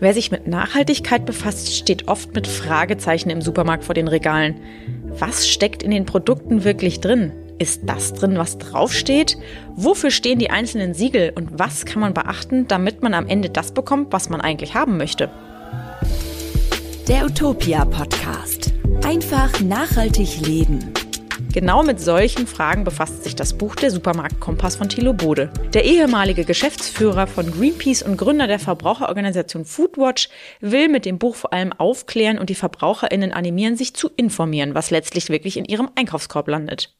Wer sich mit Nachhaltigkeit befasst, steht oft mit Fragezeichen im Supermarkt vor den Regalen. Was steckt in den Produkten wirklich drin? Ist das drin, was draufsteht? Wofür stehen die einzelnen Siegel und was kann man beachten, damit man am Ende das bekommt, was man eigentlich haben möchte? Der Utopia Podcast. Einfach nachhaltig leben. Genau mit solchen Fragen befasst sich das Buch Der Supermarkt Kompass von Thilo Bode. Der ehemalige Geschäftsführer von Greenpeace und Gründer der Verbraucherorganisation Foodwatch will mit dem Buch vor allem aufklären und die VerbraucherInnen animieren, sich zu informieren, was letztlich wirklich in ihrem Einkaufskorb landet.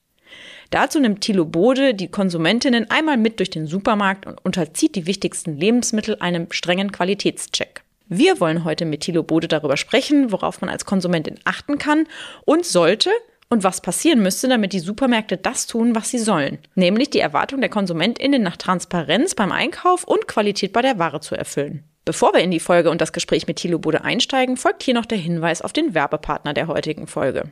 Dazu nimmt Thilo Bode die Konsumentinnen einmal mit durch den Supermarkt und unterzieht die wichtigsten Lebensmittel einem strengen Qualitätscheck. Wir wollen heute mit Thilo Bode darüber sprechen, worauf man als Konsumentin achten kann und sollte, und was passieren müsste, damit die Supermärkte das tun, was sie sollen, nämlich die Erwartung der KonsumentInnen nach Transparenz beim Einkauf und Qualität bei der Ware zu erfüllen. Bevor wir in die Folge und das Gespräch mit Thilo Bude einsteigen, folgt hier noch der Hinweis auf den Werbepartner der heutigen Folge.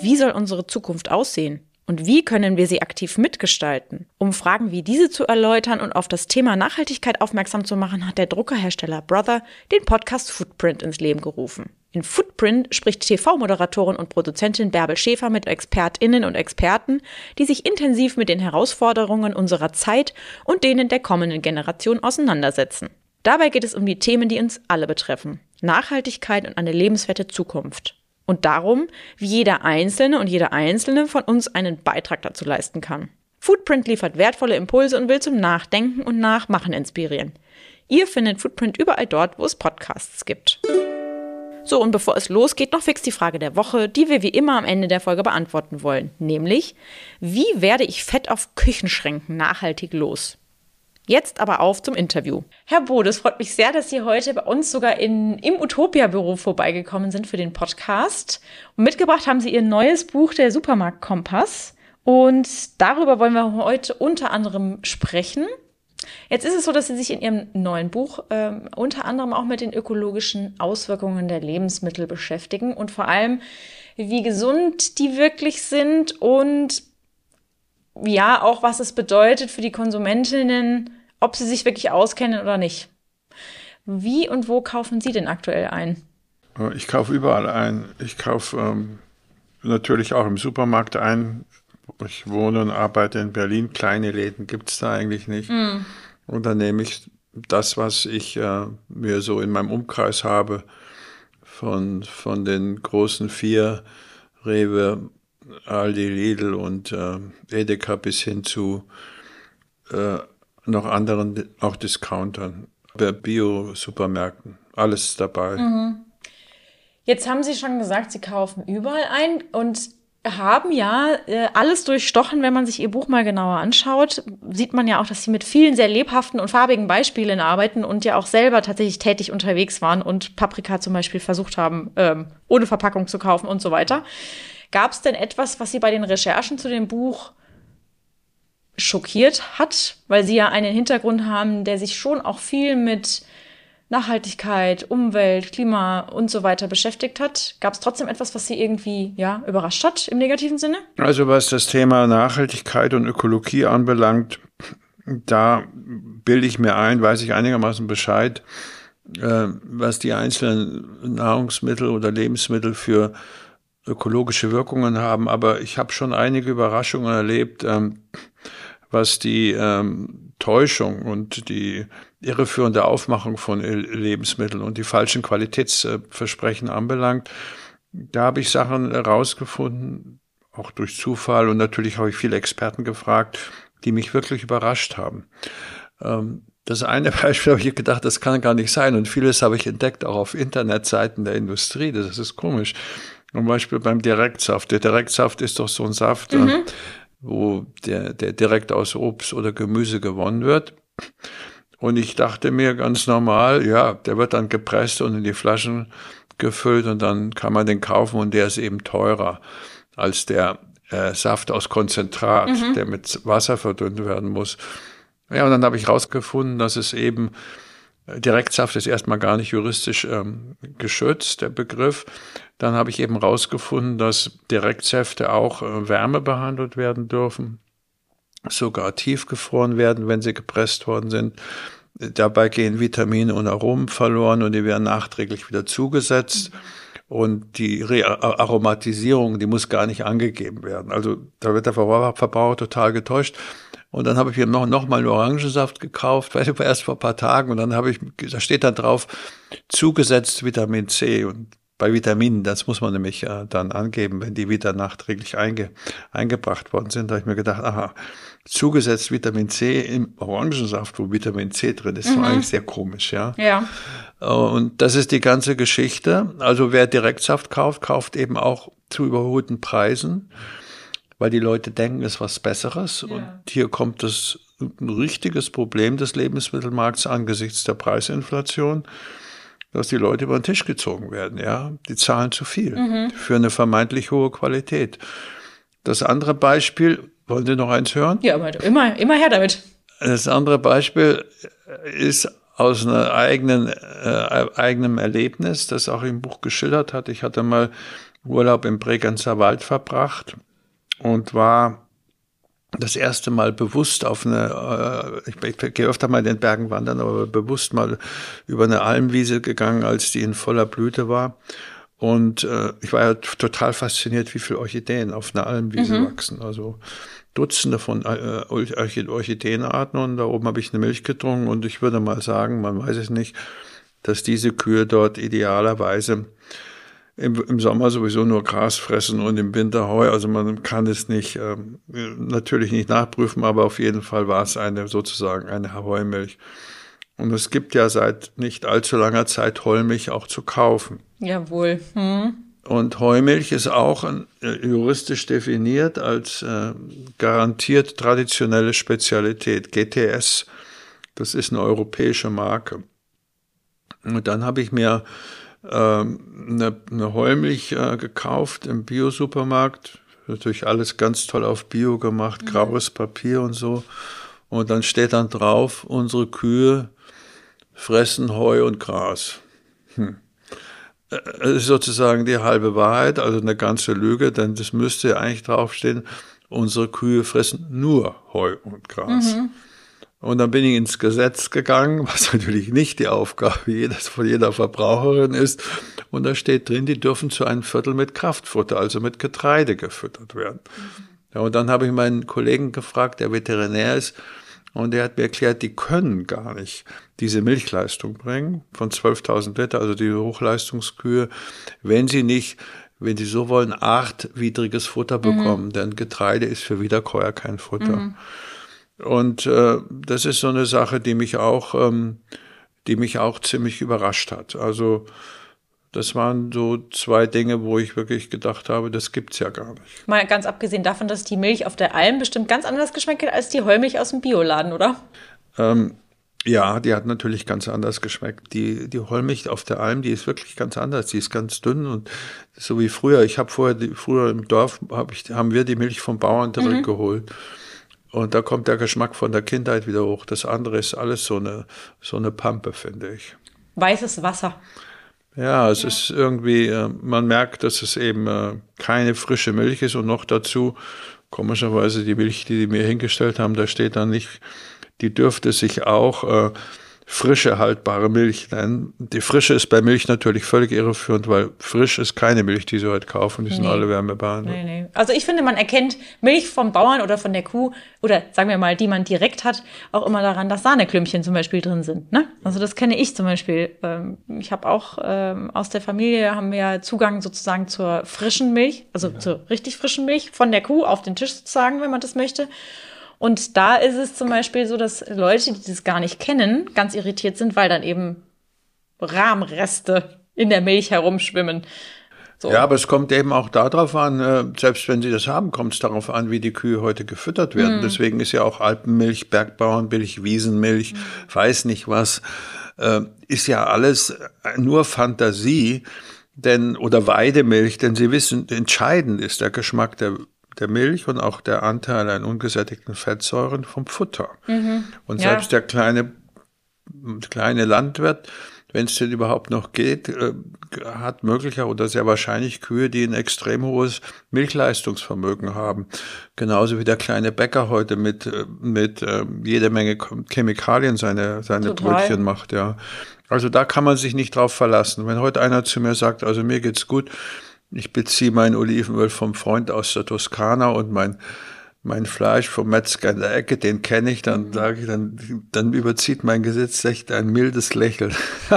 Wie soll unsere Zukunft aussehen? Und wie können wir sie aktiv mitgestalten? Um Fragen wie diese zu erläutern und auf das Thema Nachhaltigkeit aufmerksam zu machen, hat der Druckerhersteller Brother den Podcast Footprint ins Leben gerufen. In Footprint spricht TV-Moderatorin und Produzentin Bärbel Schäfer mit ExpertInnen und Experten, die sich intensiv mit den Herausforderungen unserer Zeit und denen der kommenden Generation auseinandersetzen. Dabei geht es um die Themen, die uns alle betreffen. Nachhaltigkeit und eine lebenswerte Zukunft. Und darum, wie jeder Einzelne und jede Einzelne von uns einen Beitrag dazu leisten kann. Footprint liefert wertvolle Impulse und will zum Nachdenken und Nachmachen inspirieren. Ihr findet Footprint überall dort, wo es Podcasts gibt. So, und bevor es losgeht, noch fix die Frage der Woche, die wir wie immer am Ende der Folge beantworten wollen. Nämlich, wie werde ich Fett auf Küchenschränken nachhaltig los? Jetzt aber auf zum Interview. Herr Bode, es freut mich sehr, dass Sie heute bei uns sogar in, im Utopia-Büro vorbeigekommen sind für den Podcast. Und mitgebracht haben Sie Ihr neues Buch, der Supermarkt Kompass. Und darüber wollen wir heute unter anderem sprechen. Jetzt ist es so, dass Sie sich in Ihrem neuen Buch äh, unter anderem auch mit den ökologischen Auswirkungen der Lebensmittel beschäftigen und vor allem, wie gesund die wirklich sind und ja, auch was es bedeutet für die Konsumentinnen, ob sie sich wirklich auskennen oder nicht. Wie und wo kaufen Sie denn aktuell ein? Ich kaufe überall ein. Ich kaufe ähm, natürlich auch im Supermarkt ein. Ich wohne und arbeite in Berlin. Kleine Läden gibt es da eigentlich nicht. Mm. Und dann nehme ich das, was ich äh, mir so in meinem Umkreis habe, von, von den großen vier, Rewe, Aldi, Lidl und äh, Edeka bis hin zu äh, noch anderen, auch Discountern, Bio-Supermärkten, alles dabei. Mhm. Jetzt haben Sie schon gesagt, Sie kaufen überall ein und haben ja äh, alles durchstochen, wenn man sich ihr Buch mal genauer anschaut, sieht man ja auch, dass sie mit vielen sehr lebhaften und farbigen Beispielen arbeiten und ja auch selber tatsächlich tätig unterwegs waren und Paprika zum Beispiel versucht haben, ähm, ohne Verpackung zu kaufen und so weiter. Gab es denn etwas, was Sie bei den Recherchen zu dem Buch schockiert hat, weil Sie ja einen Hintergrund haben, der sich schon auch viel mit Nachhaltigkeit, Umwelt, Klima und so weiter beschäftigt hat. Gab es trotzdem etwas, was Sie irgendwie ja, überrascht hat im negativen Sinne? Also was das Thema Nachhaltigkeit und Ökologie anbelangt, da bilde ich mir ein, weiß ich einigermaßen Bescheid, äh, was die einzelnen Nahrungsmittel oder Lebensmittel für ökologische Wirkungen haben. Aber ich habe schon einige Überraschungen erlebt, ähm, was die ähm, Täuschung und die irreführende Aufmachung von Lebensmitteln und die falschen Qualitätsversprechen anbelangt. Da habe ich Sachen herausgefunden, auch durch Zufall und natürlich habe ich viele Experten gefragt, die mich wirklich überrascht haben. Ähm, das eine Beispiel habe ich gedacht, das kann gar nicht sein und vieles habe ich entdeckt, auch auf Internetseiten der Industrie, das ist komisch. Zum Beispiel beim Direktsaft. Der Direktsaft ist doch so ein Saft, mhm. wo der, der direkt aus Obst oder Gemüse gewonnen wird. Und ich dachte mir ganz normal, ja, der wird dann gepresst und in die Flaschen gefüllt und dann kann man den kaufen und der ist eben teurer als der äh, Saft aus Konzentrat, mhm. der mit Wasser verdünnt werden muss. Ja, und dann habe ich rausgefunden, dass es eben äh, Direktsaft ist erstmal gar nicht juristisch ähm, geschützt, der Begriff. Dann habe ich eben rausgefunden, dass Direktsäfte auch äh, Wärme behandelt werden dürfen sogar tiefgefroren werden, wenn sie gepresst worden sind. Dabei gehen Vitamine und Aromen verloren und die werden nachträglich wieder zugesetzt. Und die Re Aromatisierung, die muss gar nicht angegeben werden. Also da wird der Verbraucher total getäuscht. Und dann habe ich mir noch, noch mal einen Orangensaft gekauft, ich, erst vor ein paar Tagen. Und dann habe ich, da steht dann drauf, zugesetzt Vitamin C. Und bei Vitaminen, das muss man nämlich äh, dann angeben, wenn die wieder nachträglich einge, eingebracht worden sind. Da habe ich mir gedacht, aha, zugesetzt Vitamin C im Orangensaft, wo Vitamin C drin ist, mhm. war eigentlich sehr komisch, ja. Ja. Und das ist die ganze Geschichte. Also wer Direktsaft kauft, kauft eben auch zu überholten Preisen, weil die Leute denken, es ist was Besseres. Ja. Und hier kommt das ein richtiges Problem des Lebensmittelmarkts angesichts der Preisinflation, dass die Leute über den Tisch gezogen werden, ja. Die zahlen zu viel mhm. für eine vermeintlich hohe Qualität. Das andere Beispiel, wollen Sie noch eins hören? Ja, immer, immer her damit. Das andere Beispiel ist aus einer eigenen, äh, eigenem Erlebnis, das auch im Buch geschildert hat. Ich hatte mal Urlaub im Bregenzer Wald verbracht und war das erste Mal bewusst auf eine, äh, ich, ich gehe öfter mal in den Bergen wandern, aber bewusst mal über eine Almwiese gegangen, als die in voller Blüte war. Und äh, ich war ja total fasziniert, wie viele Orchideen auf einer Almwiese mhm. wachsen. Also Dutzende von äh, Orchideenarten und da oben habe ich eine Milch getrunken und ich würde mal sagen, man weiß es nicht, dass diese Kühe dort idealerweise im, im Sommer sowieso nur Gras fressen und im Winter Heu. Also man kann es nicht, ähm, natürlich nicht nachprüfen, aber auf jeden Fall war es eine sozusagen eine Heumilch. Und es gibt ja seit nicht allzu langer Zeit Heumilch auch zu kaufen. Jawohl. Hm. Und Heumilch ist auch äh, juristisch definiert als äh, garantiert traditionelle Spezialität, GTS. Das ist eine europäische Marke. Und dann habe ich mir eine, eine Heumilch äh, gekauft im Bio-Supermarkt. Natürlich alles ganz toll auf Bio gemacht, mhm. graues Papier und so. Und dann steht dann drauf, unsere Kühe fressen Heu und Gras. Hm. Das ist sozusagen die halbe Wahrheit, also eine ganze Lüge, denn das müsste eigentlich draufstehen, unsere Kühe fressen nur Heu und Gras. Mhm. Und dann bin ich ins Gesetz gegangen, was natürlich nicht die Aufgabe jedes, von jeder Verbraucherin ist. Und da steht drin, die dürfen zu einem Viertel mit Kraftfutter, also mit Getreide gefüttert werden. Mhm. Ja, und dann habe ich meinen Kollegen gefragt, der Veterinär ist, und er hat mir erklärt, die können gar nicht diese Milchleistung bringen von 12.000 Liter, also die Hochleistungskühe, wenn sie nicht, wenn sie so wollen, artwidriges Futter mhm. bekommen. Mhm. Denn Getreide ist für Wiederkäuer kein Futter. Mhm. Und äh, das ist so eine Sache, die mich auch, ähm, die mich auch ziemlich überrascht hat. Also das waren so zwei Dinge, wo ich wirklich gedacht habe, das gibt's ja gar nicht. Mal ganz abgesehen davon, dass die Milch auf der Alm bestimmt ganz anders geschmeckt hat als die Heumilch aus dem Bioladen, oder? Ähm, ja, die hat natürlich ganz anders geschmeckt. Die, die Heumilch auf der Alm, die ist wirklich ganz anders. Die ist ganz dünn und so wie früher. Ich habe vorher, die, früher im Dorf hab ich, haben wir die Milch vom Bauern direkt mhm. geholt. Und da kommt der Geschmack von der Kindheit wieder hoch. Das andere ist alles so eine, so eine Pampe, finde ich. Weißes Wasser. Ja, es ja. ist irgendwie, äh, man merkt, dass es eben äh, keine frische Milch ist und noch dazu, komischerweise die Milch, die die mir hingestellt haben, da steht dann nicht, die dürfte sich auch äh, frische haltbare Milch nennen. Die frische ist bei Milch natürlich völlig irreführend, weil frisch ist keine Milch, die sie heute kaufen, die nee. sind alle wärmebehandelt. Nee, nee. Also ich finde, man erkennt Milch vom Bauern oder von der Kuh oder sagen wir mal, die man direkt hat, auch immer daran, dass Sahneklümpchen zum Beispiel drin sind. Ne? Also das kenne ich zum Beispiel. Ähm, ich habe auch ähm, aus der Familie haben wir Zugang sozusagen zur frischen Milch, also ja. zur richtig frischen Milch von der Kuh auf den Tisch sozusagen, wenn man das möchte. Und da ist es zum Beispiel so, dass Leute, die das gar nicht kennen, ganz irritiert sind, weil dann eben Rahmreste in der Milch herumschwimmen. So. Ja, aber es kommt eben auch darauf an, äh, selbst wenn sie das haben, kommt es darauf an, wie die Kühe heute gefüttert werden. Mhm. Deswegen ist ja auch Alpenmilch, Bergbauernmilch, Wiesenmilch, mhm. weiß nicht was, äh, ist ja alles nur Fantasie, denn oder Weidemilch, denn Sie wissen, entscheidend ist der Geschmack der der Milch und auch der Anteil an ungesättigten Fettsäuren vom Futter. Mhm. Und ja. selbst der kleine, kleine Landwirt wenn es denn überhaupt noch geht, äh, hat möglicher oder sehr wahrscheinlich Kühe, die ein extrem hohes Milchleistungsvermögen haben. Genauso wie der kleine Bäcker heute mit, äh, mit äh, jede Menge Chemikalien seine, seine Brötchen macht, ja. Also da kann man sich nicht drauf verlassen. Wenn heute einer zu mir sagt, also mir geht's gut, ich beziehe mein Olivenöl vom Freund aus der Toskana und mein mein Fleisch vom Metzger in der Ecke, den kenne ich, dann sage ich, dann, dann überzieht mein Gesetz echt ein mildes Lächeln.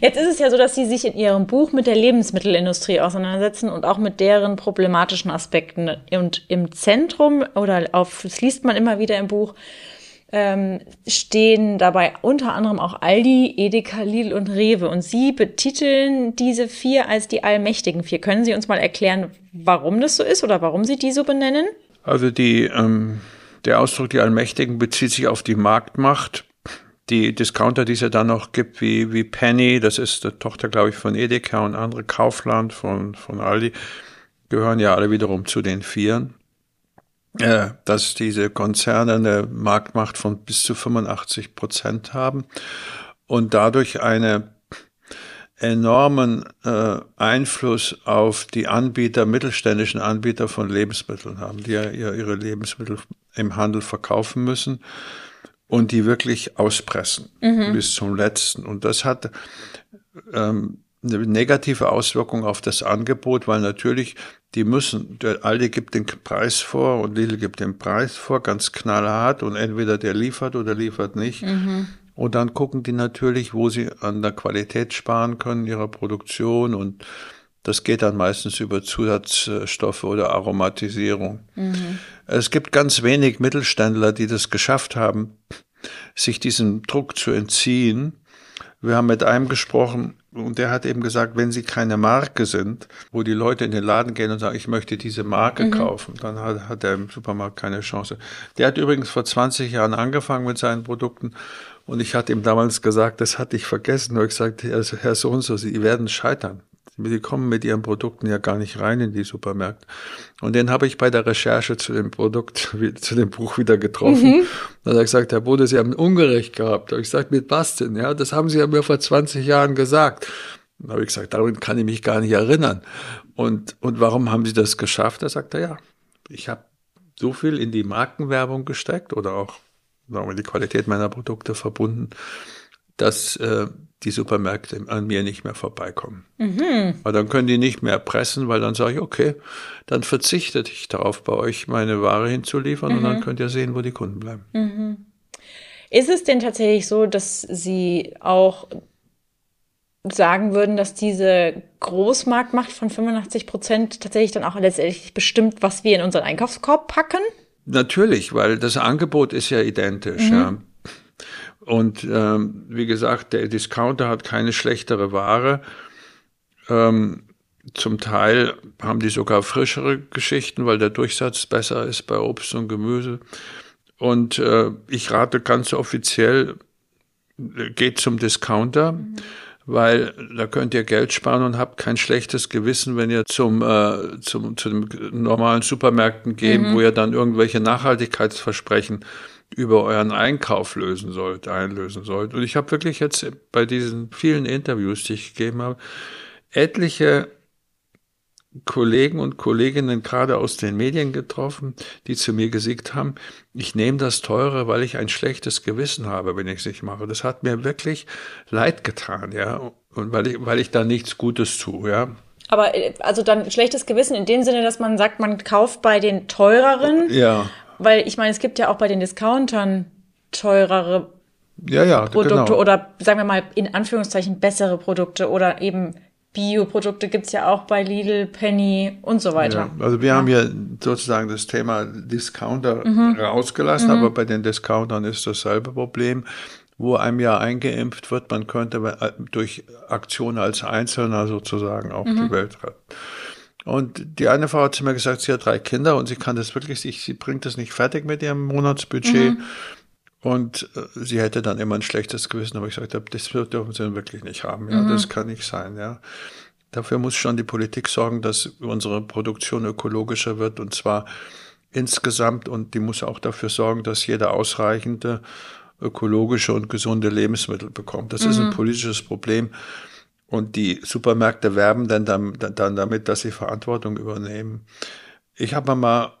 Jetzt ist es ja so, dass Sie sich in Ihrem Buch mit der Lebensmittelindustrie auseinandersetzen und auch mit deren problematischen Aspekten. Und im Zentrum, oder auf, das liest man immer wieder im Buch, ähm, stehen dabei unter anderem auch Aldi, Edeka, Lidl und Rewe. Und Sie betiteln diese vier als die allmächtigen vier. Können Sie uns mal erklären, warum das so ist oder warum Sie die so benennen? Also die, ähm, der Ausdruck die Allmächtigen bezieht sich auf die Marktmacht. Die Discounter, die es ja dann noch gibt, wie, wie Penny, das ist die Tochter, glaube ich, von Edeka und andere Kaufland von, von Aldi, gehören ja alle wiederum zu den Vieren äh, dass diese Konzerne eine Marktmacht von bis zu 85 Prozent haben und dadurch einen enormen äh, Einfluss auf die Anbieter, mittelständischen Anbieter von Lebensmitteln haben, die ja ihre Lebensmittel im Handel verkaufen müssen und die wirklich auspressen mhm. bis zum letzten. Und das hat ähm, eine negative Auswirkung auf das Angebot, weil natürlich die müssen, der Aldi gibt den Preis vor und Lidl gibt den Preis vor, ganz knallhart und entweder der liefert oder liefert nicht. Mhm. Und dann gucken die natürlich, wo sie an der Qualität sparen können ihrer Produktion und das geht dann meistens über Zusatzstoffe oder Aromatisierung. Mhm. Es gibt ganz wenig Mittelständler, die das geschafft haben, sich diesem Druck zu entziehen. Wir haben mit einem gesprochen, und der hat eben gesagt, wenn sie keine Marke sind, wo die Leute in den Laden gehen und sagen, ich möchte diese Marke mhm. kaufen, dann hat, hat er im Supermarkt keine Chance. Der hat übrigens vor 20 Jahren angefangen mit seinen Produkten und ich hatte ihm damals gesagt, das hatte ich vergessen, nur ich sagte, Herr so und so, Sie werden scheitern. Die kommen mit ihren Produkten ja gar nicht rein in die Supermärkte. Und den habe ich bei der Recherche zu dem Produkt, zu dem Buch wieder getroffen. Mhm. Da hat er gesagt, Herr Bode, Sie haben Ungerecht gehabt. Da habe ich gesagt, mit was denn? Ja, das haben Sie ja mir vor 20 Jahren gesagt. Da habe ich gesagt, daran kann ich mich gar nicht erinnern. Und, und warum haben Sie das geschafft? Da sagt er, ja, ich habe so viel in die Markenwerbung gesteckt oder auch sagen wir, die Qualität meiner Produkte verbunden, dass äh, die Supermärkte an mir nicht mehr vorbeikommen. Mhm. Weil dann können die nicht mehr pressen, weil dann sage ich, okay, dann verzichte ich darauf, bei euch meine Ware hinzuliefern mhm. und dann mhm. könnt ihr sehen, wo die Kunden bleiben. Mhm. Ist es denn tatsächlich so, dass Sie auch sagen würden, dass diese Großmarktmacht von 85 Prozent tatsächlich dann auch letztendlich bestimmt, was wir in unseren Einkaufskorb packen? Natürlich, weil das Angebot ist ja identisch. Mhm. Ja. Und ähm, wie gesagt, der Discounter hat keine schlechtere Ware. Ähm, zum Teil haben die sogar frischere Geschichten, weil der Durchsatz besser ist bei Obst und Gemüse. Und äh, ich rate ganz offiziell, geht zum Discounter, mhm. weil da könnt ihr Geld sparen und habt kein schlechtes Gewissen, wenn ihr zum, äh, zum zu den normalen Supermärkten geht, mhm. wo ihr dann irgendwelche Nachhaltigkeitsversprechen über euren Einkauf lösen sollt, einlösen sollt. Und ich habe wirklich jetzt bei diesen vielen Interviews, die ich gegeben habe, etliche Kollegen und Kolleginnen gerade aus den Medien getroffen, die zu mir gesiegt haben, ich nehme das teure, weil ich ein schlechtes Gewissen habe, wenn ich es nicht mache. Das hat mir wirklich leid getan, ja, und weil ich, weil ich da nichts Gutes tue, ja. Aber äh, also dann schlechtes Gewissen in dem Sinne, dass man sagt, man kauft bei den teureren. Ja. Weil ich meine, es gibt ja auch bei den Discountern teurere ja, ja, Produkte genau. oder sagen wir mal in Anführungszeichen bessere Produkte oder eben Bioprodukte gibt es ja auch bei Lidl, Penny und so weiter. Ja, also wir haben ja sozusagen das Thema Discounter mhm. rausgelassen, mhm. aber bei den Discountern ist dasselbe Problem, wo einem ja eingeimpft wird, man könnte äh, durch Aktionen als Einzelner sozusagen auch mhm. die Welt retten. Und die eine Frau hat zu mir gesagt, sie hat drei Kinder und sie kann das wirklich, sie, sie bringt das nicht fertig mit ihrem Monatsbudget. Mhm. Und äh, sie hätte dann immer ein schlechtes Gewissen, aber ich sagte, das dürfen sie wirklich nicht haben. Ja, mhm. das kann nicht sein. Ja, dafür muss schon die Politik sorgen, dass unsere Produktion ökologischer wird und zwar insgesamt und die muss auch dafür sorgen, dass jeder ausreichende ökologische und gesunde Lebensmittel bekommt. Das mhm. ist ein mhm. politisches Problem. Und die Supermärkte werben dann, dann damit, dass sie Verantwortung übernehmen. Ich habe mal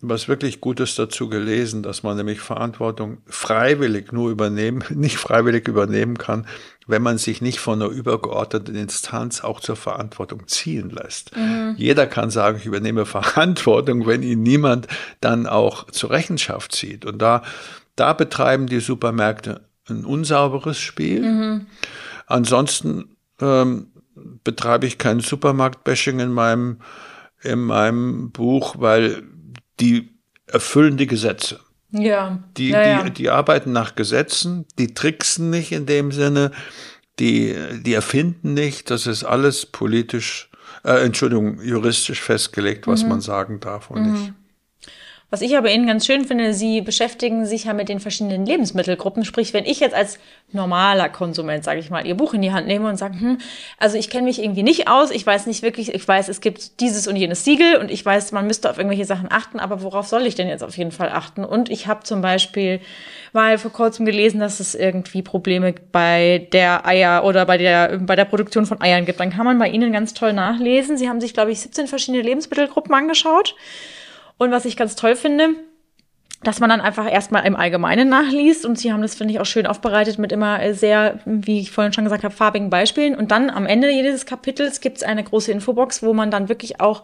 was wirklich Gutes dazu gelesen, dass man nämlich Verantwortung freiwillig nur übernehmen, nicht freiwillig übernehmen kann, wenn man sich nicht von einer übergeordneten Instanz auch zur Verantwortung ziehen lässt. Mhm. Jeder kann sagen, ich übernehme Verantwortung, wenn ihn niemand dann auch zur Rechenschaft zieht. Und da, da betreiben die Supermärkte ein unsauberes Spiel. Mhm. Ansonsten ähm, betreibe ich kein Supermarktbashing in meinem, in meinem Buch, weil die erfüllen die Gesetze. Ja. Die, ja, ja. Die, die arbeiten nach Gesetzen, die tricksen nicht in dem Sinne, die, die erfinden nicht, das ist alles politisch, äh, Entschuldigung, juristisch festgelegt, was mhm. man sagen darf und mhm. nicht. Was ich aber Ihnen ganz schön finde, Sie beschäftigen sich ja mit den verschiedenen Lebensmittelgruppen. Sprich, wenn ich jetzt als normaler Konsument, sage ich mal, Ihr Buch in die Hand nehme und sage, hm, also ich kenne mich irgendwie nicht aus, ich weiß nicht wirklich, ich weiß, es gibt dieses und jenes Siegel und ich weiß, man müsste auf irgendwelche Sachen achten, aber worauf soll ich denn jetzt auf jeden Fall achten? Und ich habe zum Beispiel mal vor kurzem gelesen, dass es irgendwie Probleme bei der Eier oder bei der, bei der Produktion von Eiern gibt. Dann kann man bei Ihnen ganz toll nachlesen. Sie haben sich, glaube ich, 17 verschiedene Lebensmittelgruppen angeschaut. Und was ich ganz toll finde, dass man dann einfach erstmal im Allgemeinen nachliest und sie haben das, finde ich, auch schön aufbereitet mit immer sehr, wie ich vorhin schon gesagt habe, farbigen Beispielen. Und dann am Ende jedes Kapitels gibt es eine große Infobox, wo man dann wirklich auch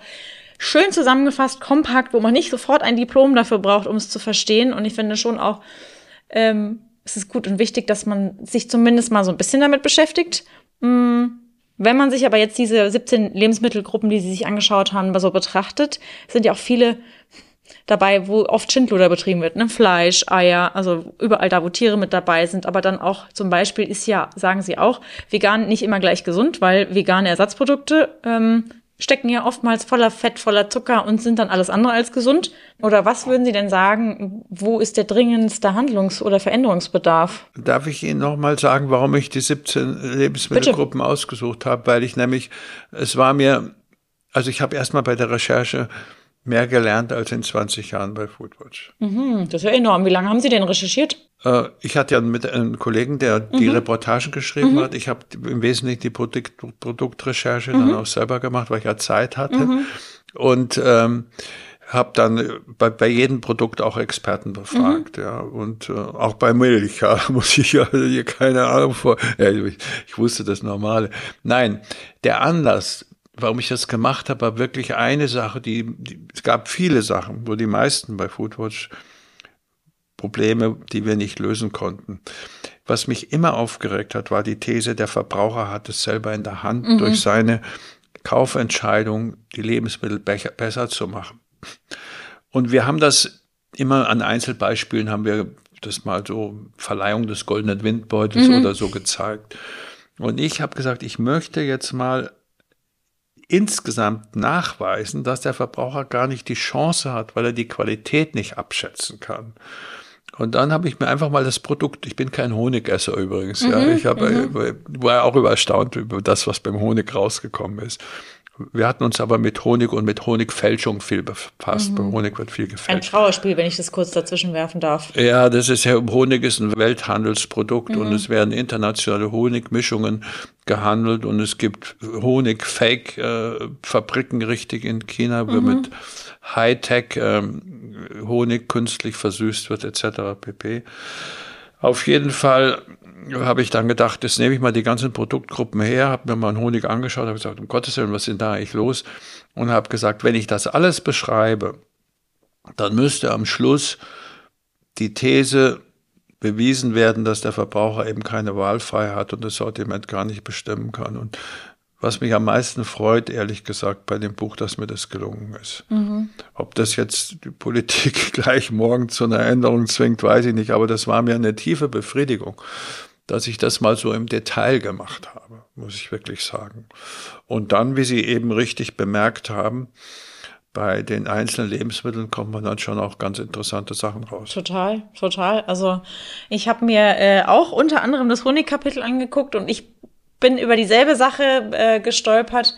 schön zusammengefasst, kompakt, wo man nicht sofort ein Diplom dafür braucht, um es zu verstehen. Und ich finde schon auch, ähm, es ist gut und wichtig, dass man sich zumindest mal so ein bisschen damit beschäftigt. Mm wenn man sich aber jetzt diese 17 Lebensmittelgruppen, die Sie sich angeschaut haben, so betrachtet, sind ja auch viele dabei, wo oft Schindluder betrieben wird, ne? Fleisch, Eier, also überall da, wo Tiere mit dabei sind. Aber dann auch zum Beispiel ist ja, sagen Sie auch, vegan nicht immer gleich gesund, weil vegane Ersatzprodukte ähm, stecken ja oftmals voller Fett, voller Zucker und sind dann alles andere als gesund. Oder was würden Sie denn sagen, wo ist der dringendste Handlungs- oder Veränderungsbedarf? Darf ich Ihnen nochmal sagen, warum ich die 17 Lebensmittelgruppen Bitte. ausgesucht habe? Weil ich nämlich, es war mir, also ich habe erstmal bei der Recherche mehr gelernt als in 20 Jahren bei Foodwatch. Mhm, das ist ja enorm. Wie lange haben Sie denn recherchiert? Äh, ich hatte ja mit einem Kollegen, der die mhm. Reportagen geschrieben mhm. hat. Ich habe im Wesentlichen die Produkt Produktrecherche dann mhm. auch selber gemacht, weil ich ja Zeit hatte. Mhm. Und ähm, habe dann bei, bei jedem Produkt auch Experten befragt, mhm. ja, und äh, auch bei Milch, ja, muss ich ja hier keine Ahnung vor, ja, ich, ich wusste das Normale. Nein, der Anlass, warum ich das gemacht habe, war wirklich eine Sache, die, die es gab viele Sachen, wo die meisten bei Foodwatch Probleme, die wir nicht lösen konnten. Was mich immer aufgeregt hat, war die These, der Verbraucher hat es selber in der Hand, mhm. durch seine Kaufentscheidung die Lebensmittel besser zu machen. Und wir haben das immer an Einzelbeispielen, haben wir das mal so Verleihung des goldenen Windbeutels mhm. oder so gezeigt. Und ich habe gesagt, ich möchte jetzt mal insgesamt nachweisen, dass der Verbraucher gar nicht die Chance hat, weil er die Qualität nicht abschätzen kann. Und dann habe ich mir einfach mal das Produkt, ich bin kein Honigesser übrigens, mhm, ja, ich habe, mhm. war auch überstaunt über das, was beim Honig rausgekommen ist. Wir hatten uns aber mit Honig und mit Honigfälschung viel befasst. Mhm. Bei Honig wird viel gefälscht. Ein Trauerspiel, wenn ich das kurz dazwischen werfen darf. Ja, das ist ja, Honig ist ein Welthandelsprodukt mhm. und es werden internationale Honigmischungen gehandelt und es gibt Honig-Fake-Fabriken richtig in China, wo mhm. mit Hightech ähm, Honig künstlich versüßt wird etc. pp. Auf jeden Fall habe ich dann gedacht, jetzt nehme ich mal die ganzen Produktgruppen her, habe mir mal einen Honig angeschaut, habe gesagt, um Gottes Willen, was ist denn da eigentlich los? Und habe gesagt, wenn ich das alles beschreibe, dann müsste am Schluss die These bewiesen werden, dass der Verbraucher eben keine Wahlfreiheit hat und das Sortiment gar nicht bestimmen kann. Und was mich am meisten freut, ehrlich gesagt, bei dem Buch, dass mir das gelungen ist. Mhm. Ob das jetzt die Politik gleich morgen zu einer Änderung zwingt, weiß ich nicht, aber das war mir eine tiefe Befriedigung, dass ich das mal so im Detail gemacht habe, muss ich wirklich sagen. Und dann, wie Sie eben richtig bemerkt haben, bei den einzelnen Lebensmitteln kommt man dann schon auch ganz interessante Sachen raus. Total, total. Also ich habe mir äh, auch unter anderem das Honigkapitel angeguckt und ich bin über dieselbe Sache äh, gestolpert,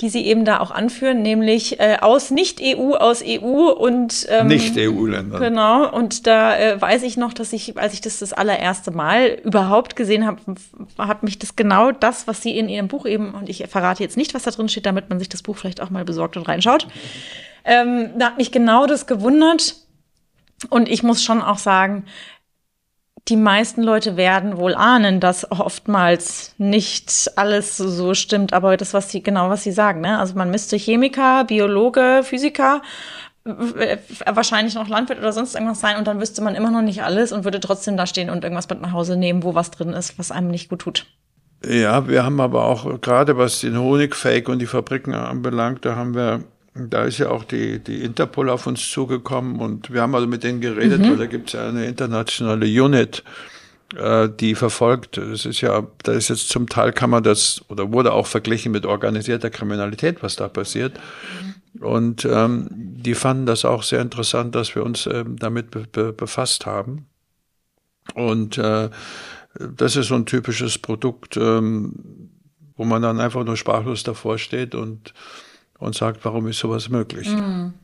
die Sie eben da auch anführen, nämlich äh, aus Nicht-EU, aus EU und ähm, Nicht-EU-Ländern. Genau. Und da äh, weiß ich noch, dass ich, als ich das das allererste Mal überhaupt gesehen habe, hat mich das genau das, was Sie in Ihrem Buch eben, und ich verrate jetzt nicht, was da drin steht, damit man sich das Buch vielleicht auch mal besorgt und reinschaut. Ähm, da hat mich genau das gewundert. Und ich muss schon auch sagen, die meisten Leute werden wohl ahnen, dass oftmals nicht alles so stimmt, aber das, was sie, genau was sie sagen, ne? Also man müsste Chemiker, Biologe, Physiker, wahrscheinlich noch Landwirt oder sonst irgendwas sein und dann wüsste man immer noch nicht alles und würde trotzdem da stehen und irgendwas mit nach Hause nehmen, wo was drin ist, was einem nicht gut tut. Ja, wir haben aber auch, gerade was den Honigfake und die Fabriken anbelangt, da haben wir da ist ja auch die, die Interpol auf uns zugekommen und wir haben also mit denen geredet, mhm. weil da gibt es ja eine internationale Unit, äh, die verfolgt. Es ist ja, da ist jetzt zum Teil kann man das oder wurde auch verglichen mit organisierter Kriminalität, was da passiert. Mhm. Und ähm, die fanden das auch sehr interessant, dass wir uns ähm, damit be be befasst haben. Und äh, das ist so ein typisches Produkt, ähm, wo man dann einfach nur sprachlos davor steht und und sagt, warum ist sowas möglich. Mhm.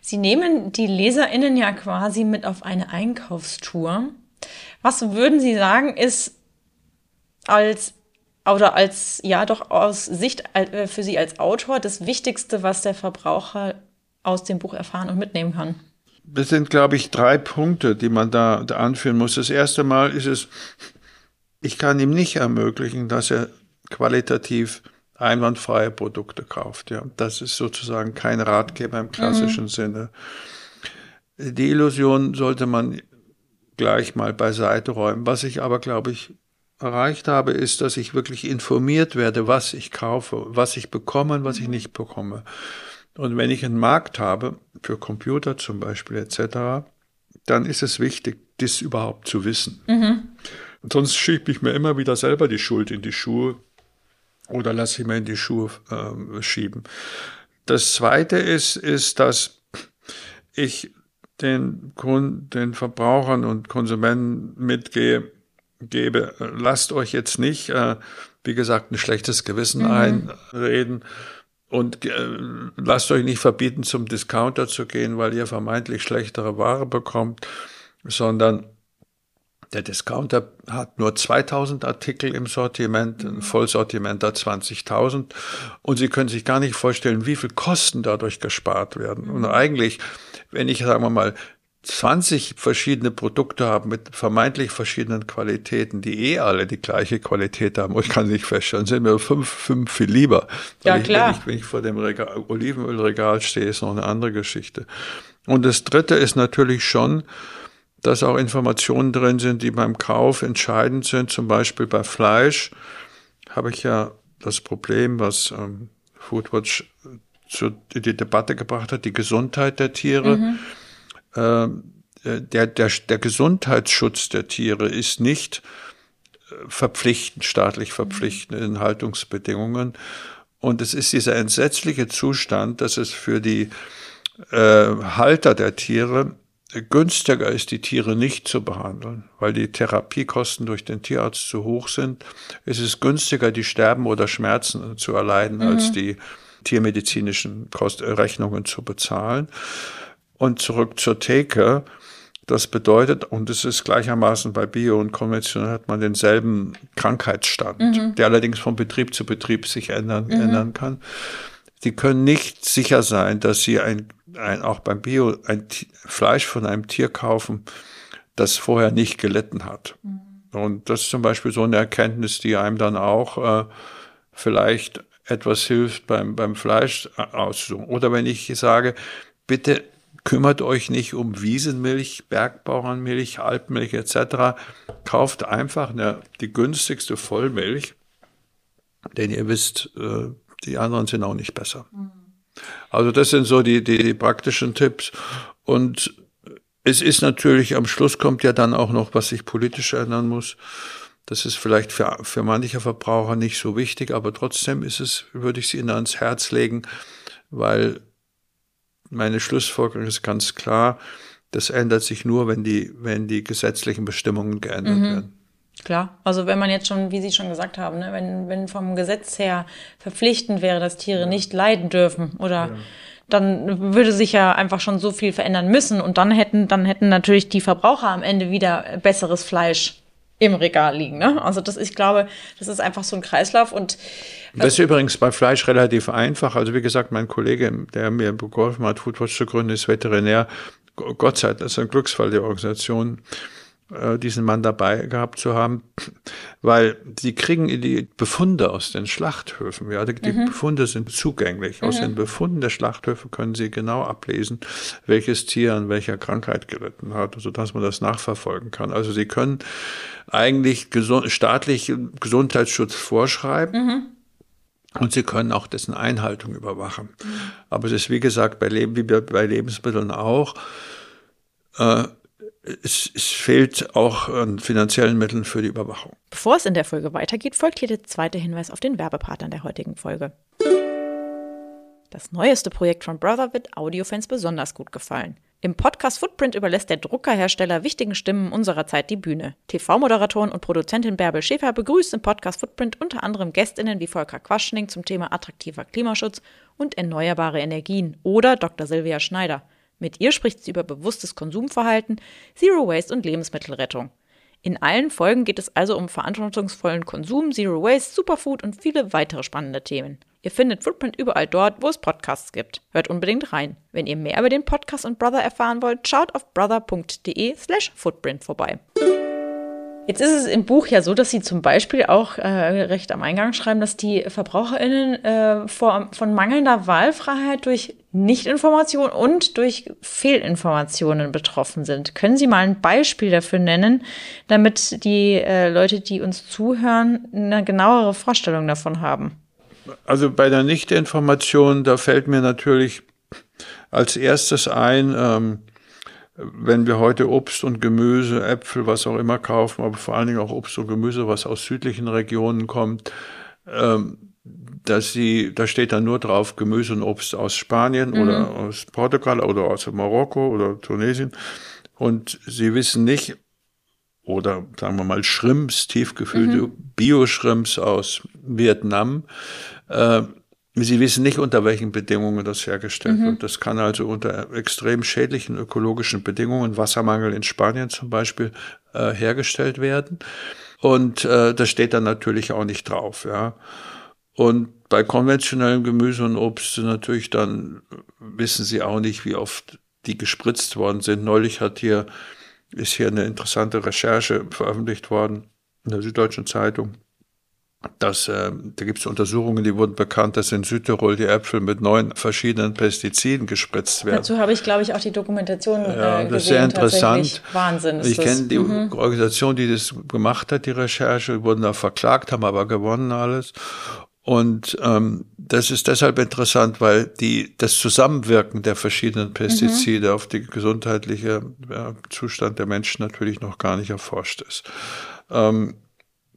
Sie nehmen die LeserInnen ja quasi mit auf eine Einkaufstour. Was würden Sie sagen, ist als oder als, ja, doch aus Sicht äh, für Sie als Autor das Wichtigste, was der Verbraucher aus dem Buch erfahren und mitnehmen kann? Das sind, glaube ich, drei Punkte, die man da, da anführen muss. Das erste Mal ist es, ich kann ihm nicht ermöglichen, dass er qualitativ einwandfreie Produkte kauft. Ja, das ist sozusagen kein Ratgeber im klassischen mhm. Sinne. Die Illusion sollte man gleich mal beiseite räumen. Was ich aber, glaube ich, erreicht habe, ist, dass ich wirklich informiert werde, was ich kaufe, was ich bekomme und was ich nicht bekomme. Und wenn ich einen Markt habe, für Computer zum Beispiel etc., dann ist es wichtig, das überhaupt zu wissen. Mhm. Sonst schiebe ich mir immer wieder selber die Schuld in die Schuhe, oder lasse ich mir in die Schuhe äh, schieben. Das Zweite ist, ist, dass ich den, Kunden, den Verbrauchern und Konsumenten mitgehe, gebe, lasst euch jetzt nicht, äh, wie gesagt, ein schlechtes Gewissen mhm. einreden und äh, lasst euch nicht verbieten, zum Discounter zu gehen, weil ihr vermeintlich schlechtere Ware bekommt, sondern der Discounter hat nur 2000 Artikel im Sortiment, ein Vollsortiment hat 20.000 und Sie können sich gar nicht vorstellen, wie viel Kosten dadurch gespart werden. Und eigentlich, wenn ich, sagen wir mal, 20 verschiedene Produkte habe mit vermeintlich verschiedenen Qualitäten, die eh alle die gleiche Qualität haben, ich kann nicht feststellen, sind mir fünf, fünf viel lieber. Ja, klar. wenn, ich, wenn ich vor dem Regal, Olivenölregal stehe, ist noch eine andere Geschichte. Und das dritte ist natürlich schon, dass auch Informationen drin sind, die beim Kauf entscheidend sind. Zum Beispiel bei Fleisch habe ich ja das Problem, was ähm, Foodwatch zu, in die Debatte gebracht hat, die Gesundheit der Tiere. Mhm. Ähm, äh, der, der, der Gesundheitsschutz der Tiere ist nicht äh, verpflichtend, staatlich verpflichtend in Haltungsbedingungen. Und es ist dieser entsetzliche Zustand, dass es für die äh, Halter der Tiere günstiger ist, die Tiere nicht zu behandeln, weil die Therapiekosten durch den Tierarzt zu hoch sind. Es ist günstiger, die Sterben oder Schmerzen zu erleiden, mhm. als die tiermedizinischen Kost Rechnungen zu bezahlen. Und zurück zur Theke. Das bedeutet, und es ist gleichermaßen bei Bio und konventionell hat man denselben Krankheitsstand, mhm. der allerdings von Betrieb zu Betrieb sich ändern, mhm. ändern kann. Die können nicht sicher sein, dass sie ein ein, auch beim Bio ein Fleisch von einem Tier kaufen, das vorher nicht gelitten hat. Mhm. Und das ist zum Beispiel so eine Erkenntnis, die einem dann auch äh, vielleicht etwas hilft beim, beim Fleisch aussuchen. Oder wenn ich sage, bitte kümmert euch nicht um Wiesenmilch, Bergbauernmilch, Alpenmilch etc. Kauft einfach eine, die günstigste Vollmilch, denn ihr wisst, äh, die anderen sind auch nicht besser. Mhm. Also das sind so die, die, die praktischen Tipps. Und es ist natürlich, am Schluss kommt ja dann auch noch, was sich politisch ändern muss. Das ist vielleicht für, für manche Verbraucher nicht so wichtig, aber trotzdem ist es, würde ich es Ihnen ans Herz legen, weil meine Schlussfolgerung ist ganz klar, das ändert sich nur, wenn die, wenn die gesetzlichen Bestimmungen geändert mhm. werden. Klar, also wenn man jetzt schon, wie Sie schon gesagt haben, ne, wenn, wenn vom Gesetz her verpflichtend wäre, dass Tiere nicht leiden dürfen oder ja. dann würde sich ja einfach schon so viel verändern müssen und dann hätten, dann hätten natürlich die Verbraucher am Ende wieder besseres Fleisch im Regal liegen. Ne? Also das, ich glaube, das ist einfach so ein Kreislauf und das ist übrigens bei Fleisch relativ einfach. Also wie gesagt, mein Kollege, der mir geholfen hat, Foodwatch zu gründen, ist Veterinär. Gott sei Dank, das ist ein Glücksfall der Organisation. Äh, diesen Mann dabei gehabt zu haben, weil sie kriegen die Befunde aus den Schlachthöfen. Ja, die, mhm. Befunde sind zugänglich. Mhm. Aus den Befunden der Schlachthöfe können sie genau ablesen, welches Tier an welcher Krankheit gelitten hat, sodass man das nachverfolgen kann. Also sie können eigentlich gesund, staatlich Gesundheitsschutz vorschreiben. Mhm. Und sie können auch dessen Einhaltung überwachen. Mhm. Aber es ist, wie gesagt, bei, Leb wie bei Lebensmitteln auch, äh, es, es fehlt auch an finanziellen Mitteln für die Überwachung. Bevor es in der Folge weitergeht, folgt hier der zweite Hinweis auf den Werbepartner der heutigen Folge. Das neueste Projekt von Brother wird Audiofans besonders gut gefallen. Im Podcast Footprint überlässt der Druckerhersteller wichtigen Stimmen unserer Zeit die Bühne. TV-Moderatorin und Produzentin Bärbel Schäfer begrüßt im Podcast Footprint unter anderem Gästinnen wie Volker Quaschning zum Thema attraktiver Klimaschutz und erneuerbare Energien oder Dr. Silvia Schneider – mit ihr spricht sie über bewusstes Konsumverhalten, Zero Waste und Lebensmittelrettung. In allen Folgen geht es also um verantwortungsvollen Konsum, Zero Waste, Superfood und viele weitere spannende Themen. Ihr findet Footprint überall dort, wo es Podcasts gibt. Hört unbedingt rein. Wenn ihr mehr über den Podcast und Brother erfahren wollt, schaut auf brother.de slash footprint vorbei. Jetzt ist es im Buch ja so, dass Sie zum Beispiel auch äh, recht am Eingang schreiben, dass die VerbraucherInnen äh, vor, von mangelnder Wahlfreiheit durch Nichtinformation und durch Fehlinformationen betroffen sind. Können Sie mal ein Beispiel dafür nennen, damit die äh, Leute, die uns zuhören, eine genauere Vorstellung davon haben? Also bei der Nichtinformation, da fällt mir natürlich als erstes ein, ähm, wenn wir heute Obst und Gemüse, Äpfel, was auch immer kaufen, aber vor allen Dingen auch Obst und Gemüse, was aus südlichen Regionen kommt, ähm, dass sie, da steht dann nur drauf Gemüse und Obst aus Spanien mhm. oder aus Portugal oder aus Marokko oder Tunesien. Und sie wissen nicht, oder sagen wir mal Shrimps, tiefgefüllte mhm. Bio-Shrimps aus Vietnam, äh, Sie wissen nicht, unter welchen Bedingungen das hergestellt mhm. wird. Das kann also unter extrem schädlichen ökologischen Bedingungen, Wassermangel in Spanien zum Beispiel, äh, hergestellt werden. Und äh, das steht dann natürlich auch nicht drauf. Ja. Und bei konventionellem Gemüse und Obst natürlich dann wissen Sie auch nicht, wie oft die gespritzt worden sind. Neulich hat hier ist hier eine interessante Recherche veröffentlicht worden in der Süddeutschen Zeitung dass äh, da gibt es Untersuchungen, die wurden bekannt, dass in Südtirol die Äpfel mit neun verschiedenen Pestiziden gespritzt werden. Dazu habe ich, glaube ich, auch die Dokumentation ja, äh, gesehen. Das ist sehr interessant. Wahnsinn. ich kenne die mhm. Organisation, die das gemacht hat, die Recherche, wurden da verklagt, haben aber gewonnen alles. Und ähm, das ist deshalb interessant, weil die das Zusammenwirken der verschiedenen Pestizide mhm. auf die gesundheitliche ja, Zustand der Menschen natürlich noch gar nicht erforscht ist. Ähm,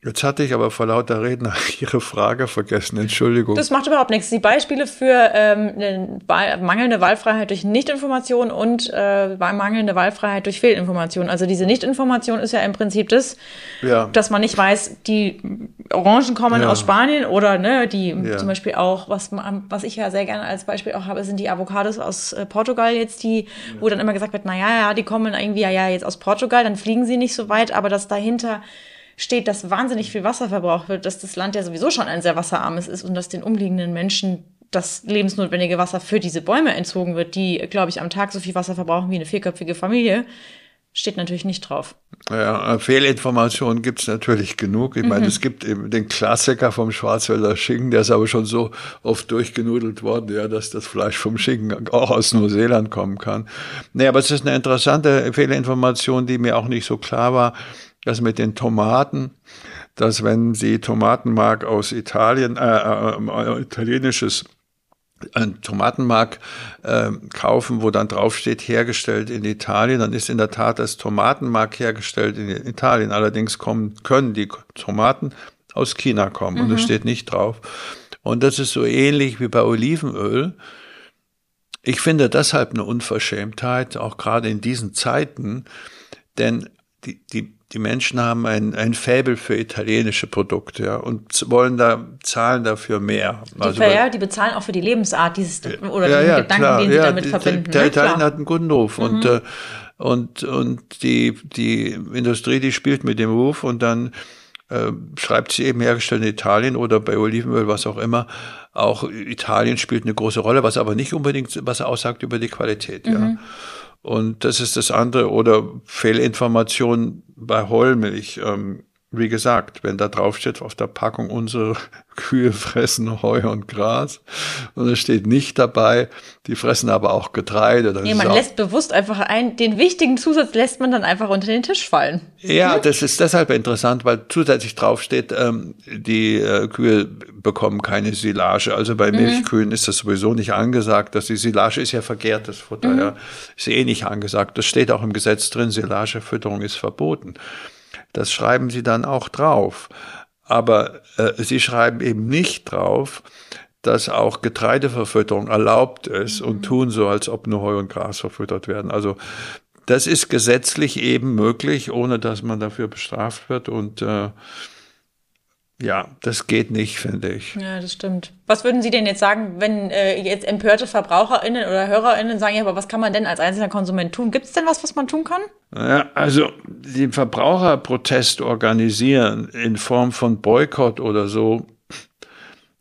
Jetzt hatte ich aber vor lauter Reden Ihre Frage vergessen. Entschuldigung. Das macht überhaupt nichts. Die Beispiele für ähm, mangelnde Wahlfreiheit durch Nichtinformation und äh, mangelnde Wahlfreiheit durch Fehlinformation. Also diese Nichtinformation ist ja im Prinzip das, ja. dass man nicht weiß, die Orangen kommen ja. aus Spanien oder ne, die ja. zum Beispiel auch, was, was ich ja sehr gerne als Beispiel auch habe, sind die Avocados aus äh, Portugal jetzt, die, wo dann immer gesagt wird, na ja, ja, die kommen irgendwie ja, ja jetzt aus Portugal, dann fliegen sie nicht so weit, aber dass dahinter steht, dass wahnsinnig viel Wasser verbraucht wird, dass das Land ja sowieso schon ein sehr wasserarmes ist und dass den umliegenden Menschen das lebensnotwendige Wasser für diese Bäume entzogen wird, die, glaube ich, am Tag so viel Wasser verbrauchen wie eine vierköpfige Familie, steht natürlich nicht drauf. Ja, Fehlinformationen gibt es natürlich genug. Ich mhm. meine, es gibt eben den Klassiker vom Schwarzwälder Schinken, der ist aber schon so oft durchgenudelt worden, ja, dass das Fleisch vom Schinken auch aus Neuseeland kommen kann. Nee, aber es ist eine interessante Fehlinformation, die mir auch nicht so klar war das mit den Tomaten, dass wenn Sie Tomatenmark aus Italien, äh, äh, italienisches ein Tomatenmark äh, kaufen, wo dann draufsteht, hergestellt in Italien, dann ist in der Tat das Tomatenmark hergestellt in Italien. Allerdings kommen, können die Tomaten aus China kommen mhm. und das steht nicht drauf. Und das ist so ähnlich wie bei Olivenöl. Ich finde deshalb eine Unverschämtheit, auch gerade in diesen Zeiten, denn die, die die Menschen haben ein, ein Faible für italienische Produkte ja, und wollen da zahlen dafür mehr. Die, also, ja, die bezahlen auch für die Lebensart dieses oder ja, den ja, Gedanken, klar. den sie damit verbinden. Der, der Italien hat einen guten Ruf mhm. und äh, und und die die Industrie, die spielt mit dem Ruf und dann äh, schreibt sie eben hergestellt in Italien oder bei Olivenöl, was auch immer. Auch Italien spielt eine große Rolle, was aber nicht unbedingt was aussagt über die Qualität. Mhm. Ja. Und das ist das andere. Oder Fehlinformation bei Heulmilch. Ähm, wie gesagt, wenn da drauf steht auf der Packung, unsere Kühe fressen Heu und Gras und es steht nicht dabei, die fressen aber auch Getreide. Dann nee, man lässt bewusst einfach ein, den wichtigen Zusatz lässt man dann einfach unter den Tisch fallen. Ja, das ist deshalb interessant, weil zusätzlich drauf steht, ähm, die äh, Kühe bekommen keine Silage. Also bei mhm. Milchkühen ist das sowieso nicht angesagt, dass die Silage ist ja verkehrtes Futter, mhm. ja, ist eh nicht angesagt. Das steht auch im Gesetz drin, Silagefütterung ist verboten. Das schreiben sie dann auch drauf. Aber äh, sie schreiben eben nicht drauf, dass auch Getreideverfütterung erlaubt ist und mhm. tun so, als ob nur Heu und Gras verfüttert werden. Also das ist gesetzlich eben möglich, ohne dass man dafür bestraft wird und äh, ja, das geht nicht, finde ich. Ja, das stimmt. Was würden Sie denn jetzt sagen, wenn äh, jetzt empörte VerbraucherInnen oder HörerInnen sagen, ja, aber was kann man denn als einzelner Konsument tun? Gibt es denn was, was man tun kann? Ja, also den Verbraucherprotest organisieren in Form von Boykott oder so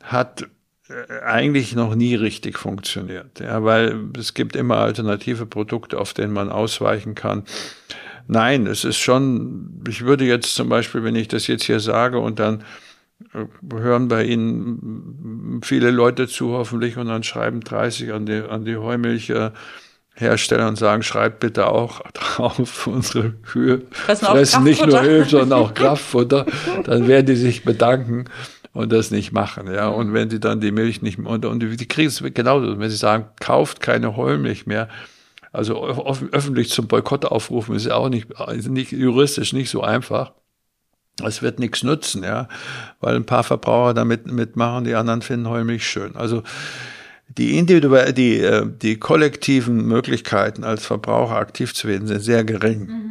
hat äh, eigentlich noch nie richtig funktioniert. Ja, weil es gibt immer alternative Produkte, auf denen man ausweichen kann. Nein, es ist schon, ich würde jetzt zum Beispiel, wenn ich das jetzt hier sage und dann hören bei Ihnen viele Leute zu, hoffentlich, und dann schreiben 30 an die, an die Heumilchhersteller und sagen, schreibt bitte auch drauf, unsere Kühe fressen, fressen nicht nur Öl, sondern auch Kraftfutter. Dann werden die sich bedanken und das nicht machen. Ja, und wenn sie dann die Milch nicht mehr, und, und die kriegen es genauso, wenn sie sagen, kauft keine Heumilch mehr, also öffentlich zum Boykott aufrufen, ist ja auch nicht, nicht juristisch nicht so einfach. Es wird nichts nützen, ja, weil ein paar Verbraucher damit mitmachen, die anderen finden Heumilch schön. Also die individuell, die, äh, die kollektiven Möglichkeiten als Verbraucher aktiv zu werden sind sehr gering. Mhm.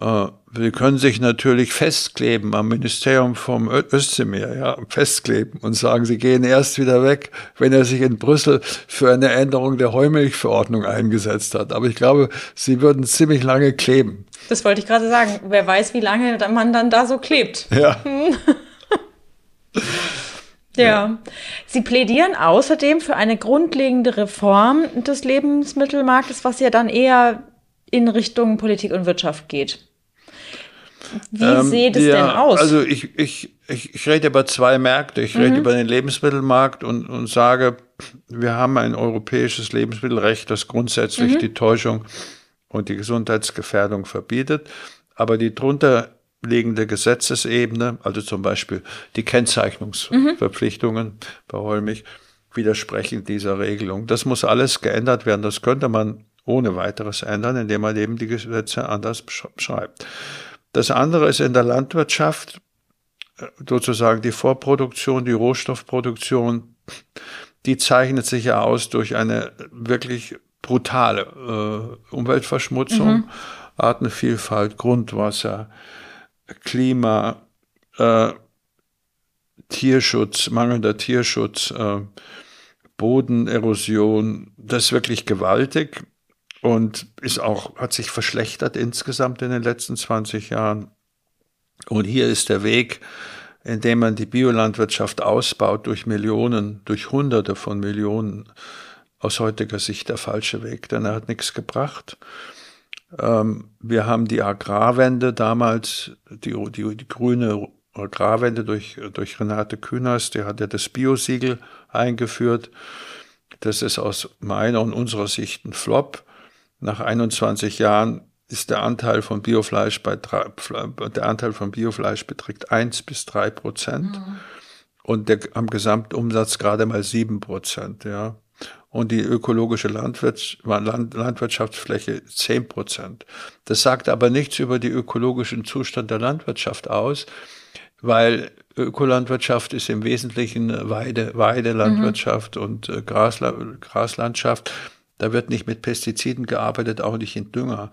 Äh, Sie können sich natürlich festkleben am Ministerium vom Özdemir, ja, festkleben und sagen, Sie gehen erst wieder weg, wenn er sich in Brüssel für eine Änderung der Heumilchverordnung eingesetzt hat. Aber ich glaube, Sie würden ziemlich lange kleben. Das wollte ich gerade sagen. Wer weiß, wie lange man dann da so klebt. Ja. Ja. Sie plädieren außerdem für eine grundlegende Reform des Lebensmittelmarktes, was ja dann eher in Richtung Politik und Wirtschaft geht. Wie ähm, sieht es ja, denn aus? Also ich, ich, ich, ich rede über zwei Märkte. Ich mhm. rede über den Lebensmittelmarkt und, und sage, wir haben ein europäisches Lebensmittelrecht, das grundsätzlich mhm. die Täuschung und die Gesundheitsgefährdung verbietet. Aber die drunter liegende Gesetzesebene, also zum Beispiel die Kennzeichnungsverpflichtungen mhm. bei Holmich, widersprechen dieser Regelung. Das muss alles geändert werden. Das könnte man ohne weiteres ändern, indem man eben die Gesetze anders beschreibt. Das andere ist in der Landwirtschaft äh, sozusagen die Vorproduktion, die Rohstoffproduktion, die zeichnet sich ja aus durch eine wirklich brutale äh, Umweltverschmutzung, mhm. Artenvielfalt, Grundwasser, Klima, äh, Tierschutz, mangelnder Tierschutz, äh, Bodenerosion, das ist wirklich gewaltig und ist auch, hat sich verschlechtert insgesamt in den letzten 20 Jahren. Und hier ist der Weg, indem man die Biolandwirtschaft ausbaut durch Millionen, durch Hunderte von Millionen, aus heutiger Sicht der falsche Weg, denn er hat nichts gebracht. Ähm, wir haben die Agrarwende damals, die, die, die grüne Agrarwende durch, durch Renate Künast, die hat ja das Biosiegel eingeführt. Das ist aus meiner und unserer Sicht ein Flop. Nach 21 Jahren ist der Anteil von Biofleisch bei der Anteil von Biofleisch beträgt eins bis drei Prozent mhm. und der am Gesamtumsatz gerade mal sieben Prozent, ja. Und die ökologische Landwirts Land Landwirtschaftsfläche zehn Prozent. Das sagt aber nichts über den ökologischen Zustand der Landwirtschaft aus, weil Ökolandwirtschaft ist im Wesentlichen Weide, Weidelandwirtschaft mhm. und äh, Grasla Graslandschaft. Da wird nicht mit Pestiziden gearbeitet, auch nicht in Dünger.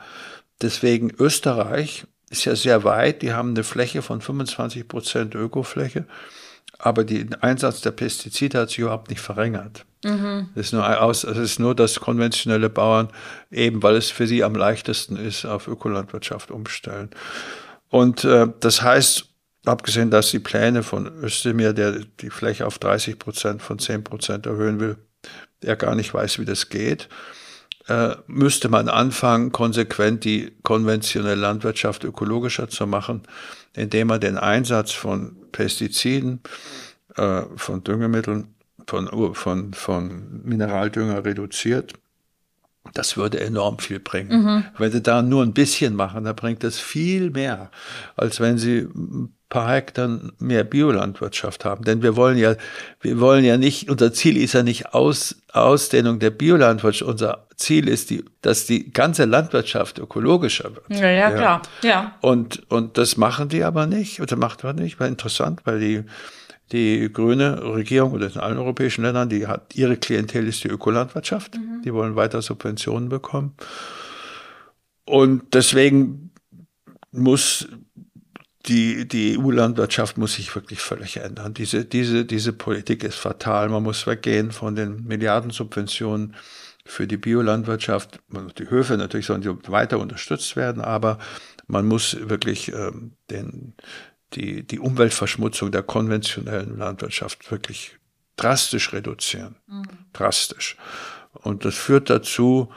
Deswegen Österreich ist ja sehr weit. Die haben eine Fläche von 25 Prozent Ökofläche. Aber der Einsatz der Pestizide hat sich überhaupt nicht verringert. Mhm. Es, ist nur aus, es ist nur, dass konventionelle Bauern eben, weil es für sie am leichtesten ist, auf Ökolandwirtschaft umstellen. Und äh, das heißt, abgesehen, dass die Pläne von Özdemir, der die Fläche auf 30 Prozent von 10 Prozent erhöhen will, er gar nicht weiß, wie das geht, äh, müsste man anfangen, konsequent die konventionelle Landwirtschaft ökologischer zu machen, indem man den Einsatz von Pestiziden, äh, von Düngemitteln, von, von, von Mineraldünger reduziert. Das würde enorm viel bringen. Mhm. Wenn Sie da nur ein bisschen machen, dann bringt das viel mehr, als wenn Sie ein paar Hektar mehr Biolandwirtschaft haben. Denn wir wollen ja, wir wollen ja nicht, unser Ziel ist ja nicht Aus, Ausdehnung der Biolandwirtschaft. Unser Ziel ist, die, dass die ganze Landwirtschaft ökologischer wird. Ja, ja, klar. Ja. Und, und das machen die aber nicht. Oder macht man nicht. War interessant, weil die, die grüne Regierung oder in allen europäischen Ländern, die hat ihre Klientel ist die Ökolandwirtschaft. Mhm. Die wollen weiter Subventionen bekommen. Und deswegen muss die, die EU-Landwirtschaft muss sich wirklich völlig ändern. Diese, diese, diese Politik ist fatal. Man muss weggehen von den Milliardensubventionen für die Biolandwirtschaft. Die Höfe natürlich sollen weiter unterstützt werden, aber man muss wirklich ähm, den, die, die Umweltverschmutzung der konventionellen Landwirtschaft wirklich drastisch reduzieren. Mhm. Drastisch. Und das führt dazu,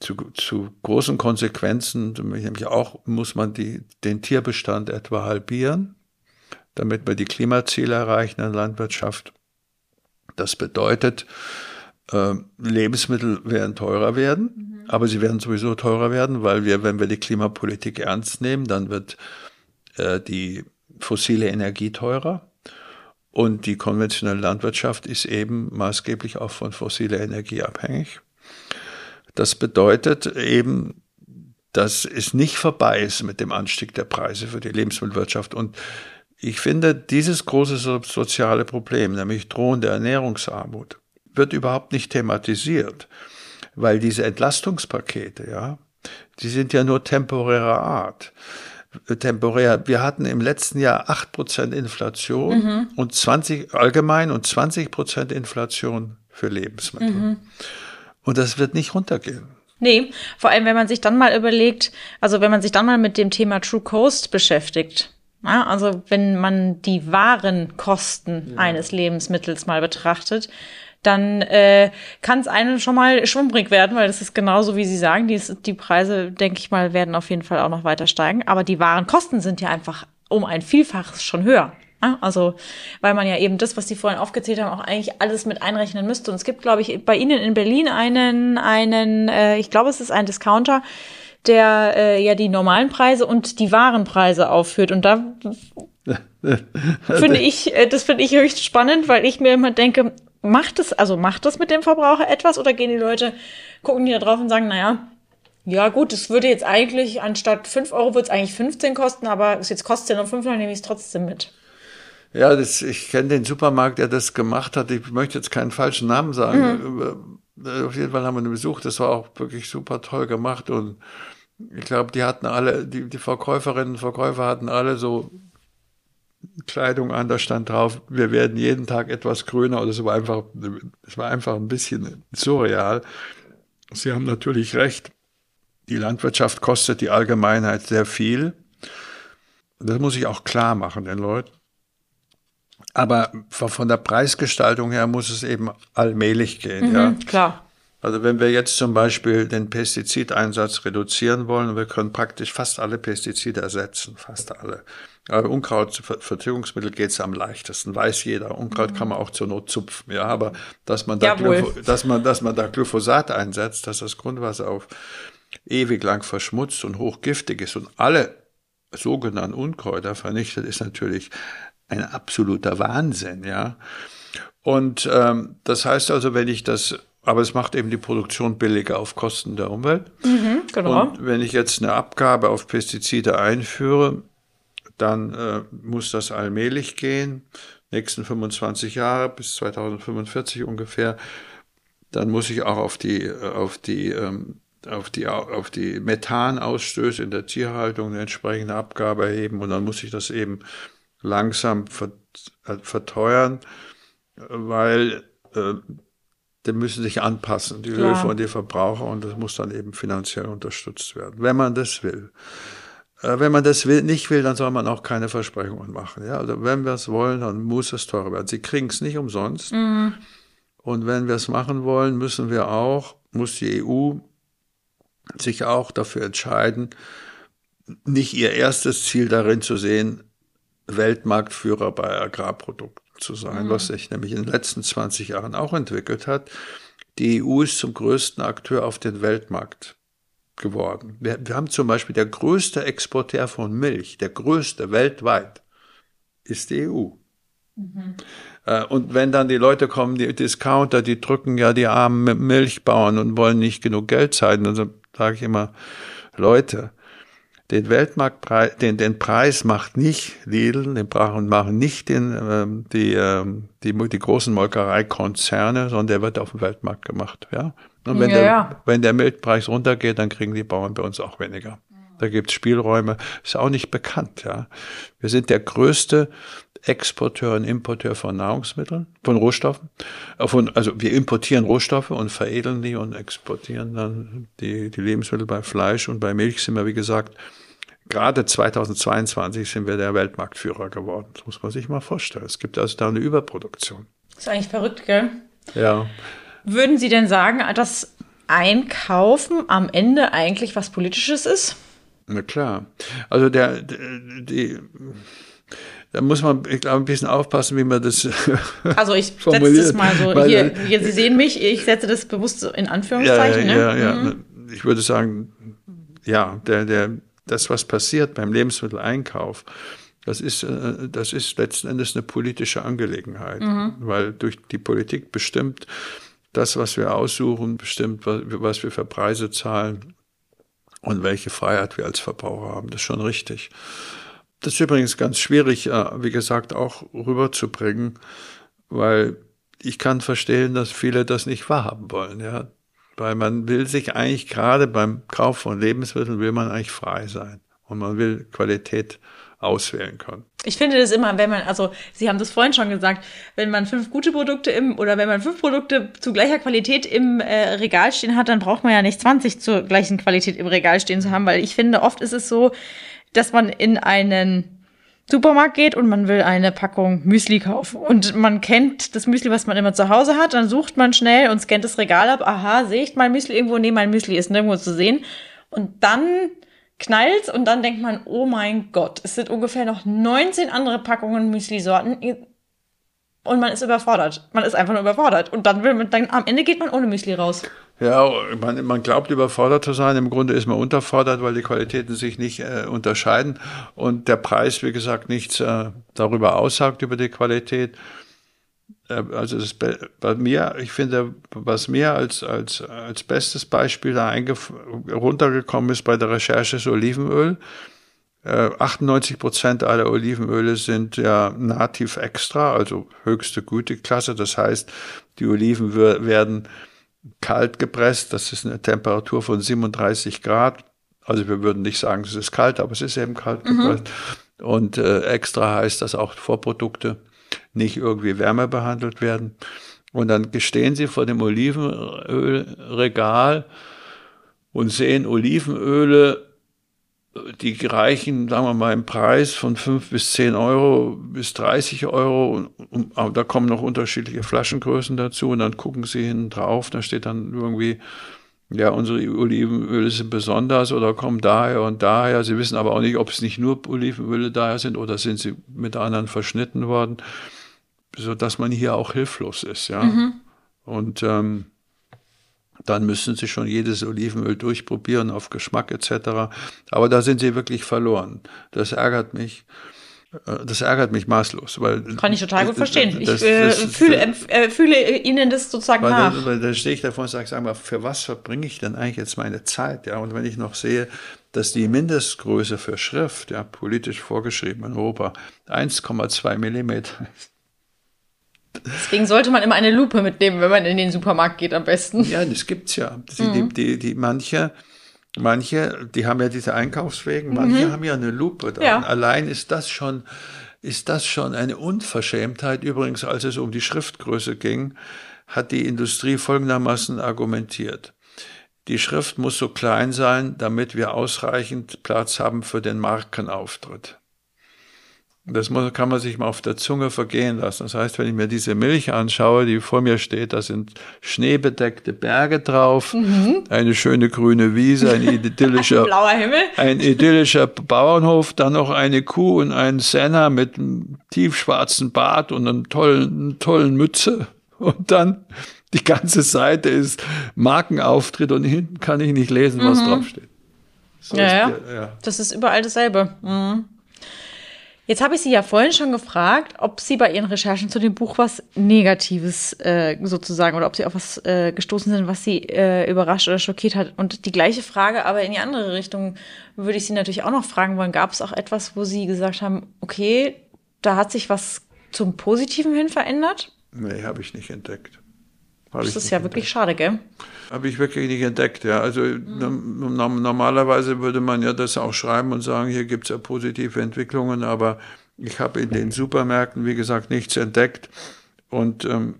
zu, zu großen Konsequenzen, nämlich auch muss man die, den Tierbestand etwa halbieren, damit wir die Klimaziele erreichen in der Landwirtschaft. Das bedeutet, äh, Lebensmittel werden teurer werden, mhm. aber sie werden sowieso teurer werden, weil wir, wenn wir die Klimapolitik ernst nehmen, dann wird äh, die fossile Energie teurer. Und die konventionelle Landwirtschaft ist eben maßgeblich auch von fossiler Energie abhängig. Das bedeutet eben, dass es nicht vorbei ist mit dem Anstieg der Preise für die Lebensmittelwirtschaft. Und ich finde, dieses große soziale Problem, nämlich drohende Ernährungsarmut, wird überhaupt nicht thematisiert, weil diese Entlastungspakete, ja, die sind ja nur temporärer Art. Temporär. Wir hatten im letzten Jahr 8% Inflation mhm. und 20 allgemein und 20% Inflation für Lebensmittel. Mhm. Und das wird nicht runtergehen. Nee, vor allem, wenn man sich dann mal überlegt, also wenn man sich dann mal mit dem Thema True Cost beschäftigt. Ja, also wenn man die wahren Kosten ja. eines Lebensmittels mal betrachtet, dann äh, kann es einem schon mal schwummrig werden, weil das ist genauso, wie Sie sagen, die, die Preise, denke ich mal, werden auf jeden Fall auch noch weiter steigen. Aber die wahren Kosten sind ja einfach um ein Vielfaches schon höher. Also, weil man ja eben das, was Sie vorhin aufgezählt haben, auch eigentlich alles mit einrechnen müsste. Und es gibt, glaube ich, bei Ihnen in Berlin einen, einen, äh, ich glaube, es ist ein Discounter, der äh, ja die normalen Preise und die Warenpreise aufführt. Und da finde ich, äh, das finde ich höchst spannend, weil ich mir immer denke, macht es, also macht das mit dem Verbraucher etwas oder gehen die Leute, gucken die da drauf und sagen, naja, ja gut, es würde jetzt eigentlich anstatt 5 Euro wird es eigentlich 15 kosten, aber jetzt kostet es ja nur 5, dann nehme ich es trotzdem mit. Ja, das, ich kenne den Supermarkt, der das gemacht hat. Ich möchte jetzt keinen falschen Namen sagen. Mhm. Auf jeden Fall haben wir ihn besucht. Das war auch wirklich super toll gemacht. Und ich glaube, die hatten alle, die, die Verkäuferinnen und Verkäufer hatten alle so Kleidung an, da stand drauf, wir werden jeden Tag etwas grüner. Und es war einfach, es war einfach ein bisschen surreal. Sie haben natürlich recht. Die Landwirtschaft kostet die Allgemeinheit sehr viel. Das muss ich auch klar machen den Leuten. Aber von der Preisgestaltung her muss es eben allmählich gehen. Mhm, ja. Klar. Also wenn wir jetzt zum Beispiel den Pestizideinsatz reduzieren wollen, wir können praktisch fast alle Pestizide ersetzen, fast alle. Aber Unkrautvertilgungsmittel geht es am leichtesten, weiß jeder. Unkraut mhm. kann man auch zur Not zupfen, ja. Aber dass man da, dass man, dass man da Glyphosat einsetzt, dass das Grundwasser auf ewig lang verschmutzt und hochgiftig ist und alle sogenannten Unkräuter vernichtet, ist natürlich ein absoluter Wahnsinn, ja. Und ähm, das heißt also, wenn ich das, aber es macht eben die Produktion billiger auf Kosten der Umwelt. Mhm, genau. Und wenn ich jetzt eine Abgabe auf Pestizide einführe, dann äh, muss das allmählich gehen, nächsten 25 Jahre bis 2045 ungefähr. Dann muss ich auch auf die, auf die ähm, auf die, auf die Methanausstöße in der Tierhaltung eine entsprechende Abgabe erheben und dann muss ich das eben langsam äh, verteuern, weil äh, die müssen sich anpassen, die Klar. Höfe und die Verbraucher, und das muss dann eben finanziell unterstützt werden, wenn man das will. Äh, wenn man das will, nicht will, dann soll man auch keine Versprechungen machen. Ja? Also wenn wir es wollen, dann muss es teurer werden. Sie kriegen es nicht umsonst. Mhm. Und wenn wir es machen wollen, müssen wir auch, muss die EU sich auch dafür entscheiden, nicht ihr erstes Ziel darin zu sehen, Weltmarktführer bei Agrarprodukten zu sein, mhm. was sich nämlich in den letzten 20 Jahren auch entwickelt hat. Die EU ist zum größten Akteur auf den Weltmarkt geworden. Wir, wir haben zum Beispiel der größte Exporteur von Milch, der größte weltweit, ist die EU. Mhm. Äh, und wenn dann die Leute kommen, die Discounter, die drücken ja die armen Milchbauern und wollen nicht genug Geld zahlen, dann sage ich immer, Leute, den Weltmarktpreis, den, den Preis macht nicht Lidl, den brauchen, machen nicht den, ähm, die, ähm, die, die großen Molkereikonzerne, sondern der wird auf dem Weltmarkt gemacht, ja. Und wenn, ja, der, ja. wenn der Milchpreis runtergeht, dann kriegen die Bauern bei uns auch weniger. Da gibt's Spielräume, ist auch nicht bekannt, ja. Wir sind der größte Exporteur und Importeur von Nahrungsmitteln, von Rohstoffen. Von, also wir importieren Rohstoffe und veredeln die und exportieren dann die, die Lebensmittel bei Fleisch und bei Milch sind wir, wie gesagt, gerade 2022 sind wir der Weltmarktführer geworden. Das muss man sich mal vorstellen. Es gibt also da eine Überproduktion. Das ist eigentlich verrückt, gell? Ja. Würden Sie denn sagen, dass Einkaufen am Ende eigentlich was Politisches ist? Na klar. Also der, die, da muss man, ich glaube, ein bisschen aufpassen, wie man das Also ich setze das mal so, hier, hier, Sie sehen mich, ich setze das bewusst in Anführungszeichen. Ja, ja, ne? ja, mhm. Ich würde sagen, ja, der, der, das, was passiert beim Lebensmitteleinkauf, das ist, äh, das ist letzten Endes eine politische Angelegenheit, mhm. weil durch die Politik bestimmt das, was wir aussuchen, bestimmt, was wir für Preise zahlen und welche Freiheit wir als Verbraucher haben. Das ist schon richtig. Das ist übrigens ganz schwierig, äh, wie gesagt, auch rüberzubringen, weil ich kann verstehen, dass viele das nicht wahrhaben wollen, ja. Weil man will sich eigentlich gerade beim Kauf von Lebensmitteln will man eigentlich frei sein. Und man will Qualität auswählen können. Ich finde das immer, wenn man, also Sie haben das vorhin schon gesagt, wenn man fünf gute Produkte im oder wenn man fünf Produkte zu gleicher Qualität im äh, Regal stehen hat, dann braucht man ja nicht 20 zur gleichen Qualität im Regal stehen zu haben, weil ich finde, oft ist es so, dass man in einen Supermarkt geht und man will eine Packung Müsli kaufen. Und man kennt das Müsli, was man immer zu Hause hat. Dann sucht man schnell und scannt das Regal ab. Aha, sehe ich mein Müsli irgendwo? Nee, mein Müsli ist nirgendwo zu sehen. Und dann knallt und dann denkt man, oh mein Gott, es sind ungefähr noch 19 andere Packungen Müsli-Sorten und man ist überfordert. Man ist einfach nur überfordert. Und dann will man, dann am Ende geht man ohne Müsli raus. Ja, man, man glaubt überfordert zu sein. Im Grunde ist man unterfordert, weil die Qualitäten sich nicht äh, unterscheiden und der Preis, wie gesagt, nichts äh, darüber aussagt über die Qualität. Äh, also das bei mir, ich finde, was mir als als als bestes Beispiel da runtergekommen ist bei der Recherche ist Olivenöl. 98 äh, Prozent aller Olivenöle sind ja nativ extra, also höchste Güteklasse. Das heißt, die Oliven werden kalt gepresst. Das ist eine Temperatur von 37 Grad. Also wir würden nicht sagen, es ist kalt, aber es ist eben kalt mhm. gepresst. Und äh, extra heißt, dass auch Vorprodukte nicht irgendwie wärmer behandelt werden. Und dann stehen sie vor dem Olivenölregal und sehen Olivenöle die reichen, sagen wir mal, im Preis von fünf bis zehn Euro bis 30 Euro. Und, und, aber da kommen noch unterschiedliche Flaschengrößen dazu. Und dann gucken sie hinten drauf, da steht dann irgendwie, ja, unsere Olivenöle sind besonders oder kommen daher und daher. Sie wissen aber auch nicht, ob es nicht nur Olivenöle daher sind oder sind sie mit anderen verschnitten worden, so dass man hier auch hilflos ist, ja. Mhm. Und ähm, dann müssen sie schon jedes Olivenöl durchprobieren auf Geschmack etc. Aber da sind sie wirklich verloren. Das ärgert mich. Äh, das ärgert mich maßlos, weil kann ich total gut verstehen. Das, ich äh, fühle, äh, fühle Ihnen das sozusagen weil nach. Da, da stehe ich davor und sage, sag mal, für was verbringe ich denn eigentlich jetzt meine Zeit? Ja, und wenn ich noch sehe, dass die Mindestgröße für Schrift, ja, politisch vorgeschrieben in Europa, 1,2 Millimeter ist, Deswegen sollte man immer eine Lupe mitnehmen, wenn man in den Supermarkt geht, am besten. Ja, das gibt's ja. Die, mhm. die, die, manche, manche, die haben ja diese Einkaufswegen, manche mhm. haben ja eine Lupe da. Ja. Allein ist das schon, ist das schon eine Unverschämtheit. Übrigens, als es um die Schriftgröße ging, hat die Industrie folgendermaßen argumentiert. Die Schrift muss so klein sein, damit wir ausreichend Platz haben für den Markenauftritt. Das muss, kann man sich mal auf der Zunge vergehen lassen. Das heißt, wenn ich mir diese Milch anschaue, die vor mir steht, da sind schneebedeckte Berge drauf, mhm. eine schöne grüne Wiese, ein idyllischer, blauer Himmel, ein idyllischer Bauernhof, dann noch eine Kuh und ein Senna mit einem tiefschwarzen Bart und einer tollen, tollen Mütze. Und dann die ganze Seite ist Markenauftritt und hinten kann ich nicht lesen, was mhm. draufsteht. So ja, ja. Ja, das ist überall dasselbe. Mhm. Jetzt habe ich Sie ja vorhin schon gefragt, ob Sie bei Ihren Recherchen zu dem Buch was Negatives äh, sozusagen oder ob Sie auf was äh, gestoßen sind, was Sie äh, überrascht oder schockiert hat. Und die gleiche Frage, aber in die andere Richtung, würde ich Sie natürlich auch noch fragen wollen. Gab es auch etwas, wo Sie gesagt haben, okay, da hat sich was zum Positiven hin verändert? Nee, habe ich nicht entdeckt. Das ist ja entdeckt. wirklich schade, gell? Habe ich wirklich nicht entdeckt, ja. Also mhm. normalerweise würde man ja das auch schreiben und sagen, hier gibt es ja positive Entwicklungen, aber ich habe in den Supermärkten, wie gesagt, nichts entdeckt. Und ähm,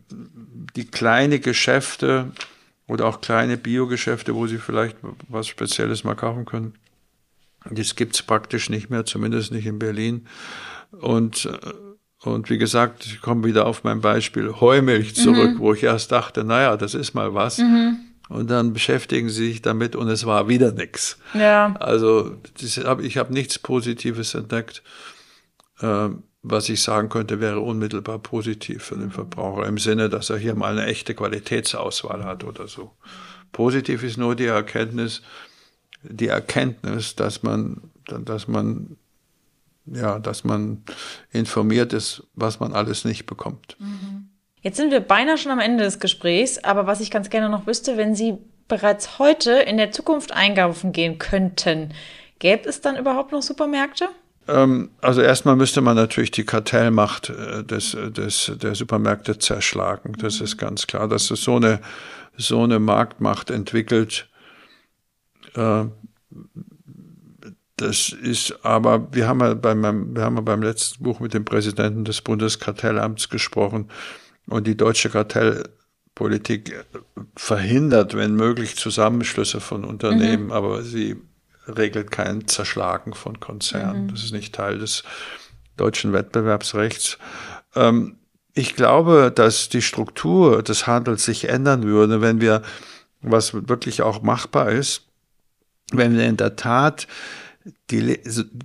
die kleine Geschäfte oder auch kleine Biogeschäfte, wo sie vielleicht was Spezielles mal kaufen können, das gibt es praktisch nicht mehr, zumindest nicht in Berlin. Und äh, und wie gesagt, ich komme wieder auf mein Beispiel Heumilch zurück, mhm. wo ich erst dachte, naja, das ist mal was. Mhm. Und dann beschäftigen sie sich damit und es war wieder nichts. Ja. Also hab, ich habe nichts Positives entdeckt. Äh, was ich sagen könnte, wäre unmittelbar positiv für den Verbraucher im Sinne, dass er hier mal eine echte Qualitätsauswahl hat oder so. Positiv ist nur die Erkenntnis, die Erkenntnis, dass man, dass man ja, dass man informiert ist, was man alles nicht bekommt. Mhm. Jetzt sind wir beinahe schon am Ende des Gesprächs, aber was ich ganz gerne noch wüsste, wenn Sie bereits heute in der Zukunft einkaufen gehen könnten, gäbe es dann überhaupt noch Supermärkte? Ähm, also erstmal müsste man natürlich die Kartellmacht äh, des, des, der Supermärkte zerschlagen. Das mhm. ist ganz klar, dass es so eine, so eine Marktmacht entwickelt. Das ist aber, wir haben ja beim, wir haben ja beim letzten Buch mit dem Präsidenten des Bundeskartellamts gesprochen und die deutsche Kartellpolitik verhindert, wenn möglich, Zusammenschlüsse von Unternehmen, mhm. aber sie regelt kein Zerschlagen von Konzernen. Mhm. Das ist nicht Teil des deutschen Wettbewerbsrechts. Ähm, ich glaube, dass die Struktur des Handels sich ändern würde, wenn wir, was wirklich auch machbar ist, wenn wir in der Tat die,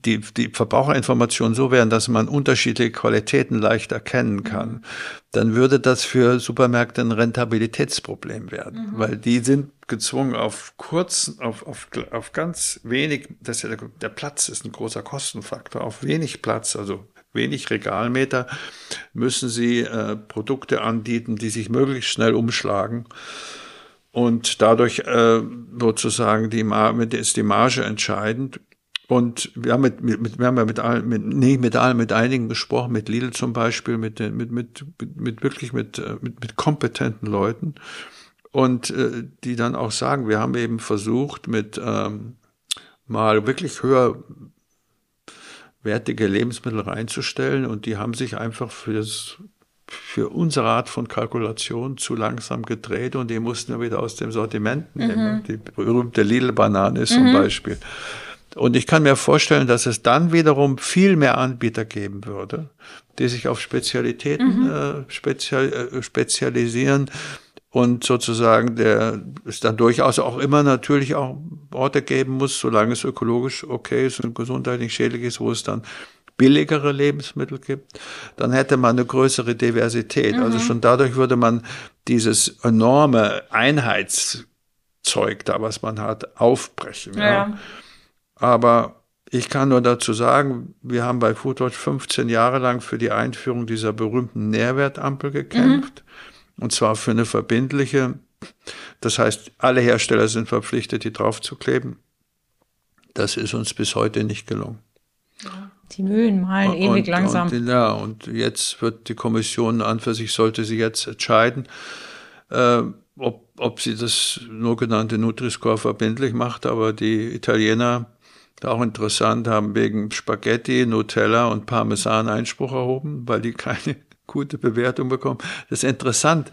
die, die Verbraucherinformationen so wären, dass man unterschiedliche Qualitäten leicht erkennen kann, dann würde das für Supermärkte ein Rentabilitätsproblem werden, mhm. weil die sind gezwungen auf kurz, auf, auf, auf ganz wenig, das ja der, der Platz ist ein großer Kostenfaktor, auf wenig Platz, also wenig Regalmeter, müssen sie äh, Produkte anbieten, die sich möglichst schnell umschlagen und dadurch äh, sozusagen die, ist die Marge entscheidend. Und wir haben mit, mit, wir haben ja mit allen, mit, nee, mit allen, mit einigen gesprochen, mit Lidl zum Beispiel, mit, mit, mit, mit, mit wirklich mit, äh, mit, mit kompetenten Leuten. Und äh, die dann auch sagen, wir haben eben versucht, mit ähm, mal wirklich höherwertige Lebensmittel reinzustellen und die haben sich einfach für das für unsere Art von Kalkulation zu langsam gedreht und die mussten wir wieder aus dem Sortiment nehmen. Mhm. Die berühmte Lidl-Banane zum mhm. Beispiel. Und ich kann mir vorstellen, dass es dann wiederum viel mehr Anbieter geben würde, die sich auf Spezialitäten mhm. äh, spezial, äh, spezialisieren und sozusagen der es dann durchaus auch immer natürlich auch Orte geben muss, solange es ökologisch okay ist und gesundheitlich schädlich ist, wo es dann billigere Lebensmittel gibt, dann hätte man eine größere Diversität. Also mhm. Also schon dadurch würde man dieses enorme Einheitszeug da, was man hat, aufbrechen. Ja. ja. Aber ich kann nur dazu sagen, wir haben bei Foodwatch 15 Jahre lang für die Einführung dieser berühmten Nährwertampel gekämpft. Mhm. Und zwar für eine verbindliche. Das heißt, alle Hersteller sind verpflichtet, die draufzukleben. Das ist uns bis heute nicht gelungen. Die Mühlen malen ewig langsam. Und, ja, und jetzt wird die Kommission an für sich, sollte sie jetzt entscheiden, äh, ob, ob sie das nur genannte Nutri-Score verbindlich macht, aber die Italiener, auch interessant, haben wegen Spaghetti, Nutella und Parmesan Einspruch erhoben, weil die keine gute Bewertung bekommen. Das ist interessant.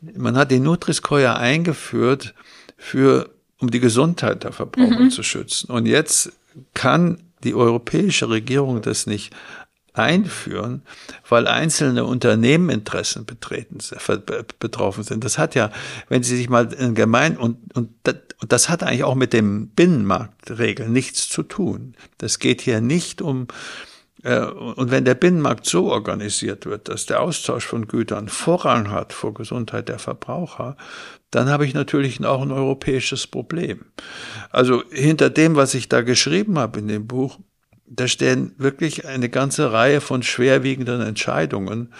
Man hat die Nutri-Score ja eingeführt für, um die Gesundheit der Verbraucher mhm. zu schützen. Und jetzt kann die europäische Regierung das nicht einführen, weil einzelne Unternehmeninteressen betreten, betroffen sind. Das hat ja, wenn Sie sich mal in gemein und, und, das, und das hat eigentlich auch mit dem Binnenmarktregeln nichts zu tun. Das geht hier nicht um äh, und wenn der Binnenmarkt so organisiert wird, dass der Austausch von Gütern Vorrang hat vor Gesundheit der Verbraucher, dann habe ich natürlich auch ein europäisches Problem. Also hinter dem, was ich da geschrieben habe in dem Buch, da stehen wirklich eine ganze Reihe von schwerwiegenden Entscheidungen.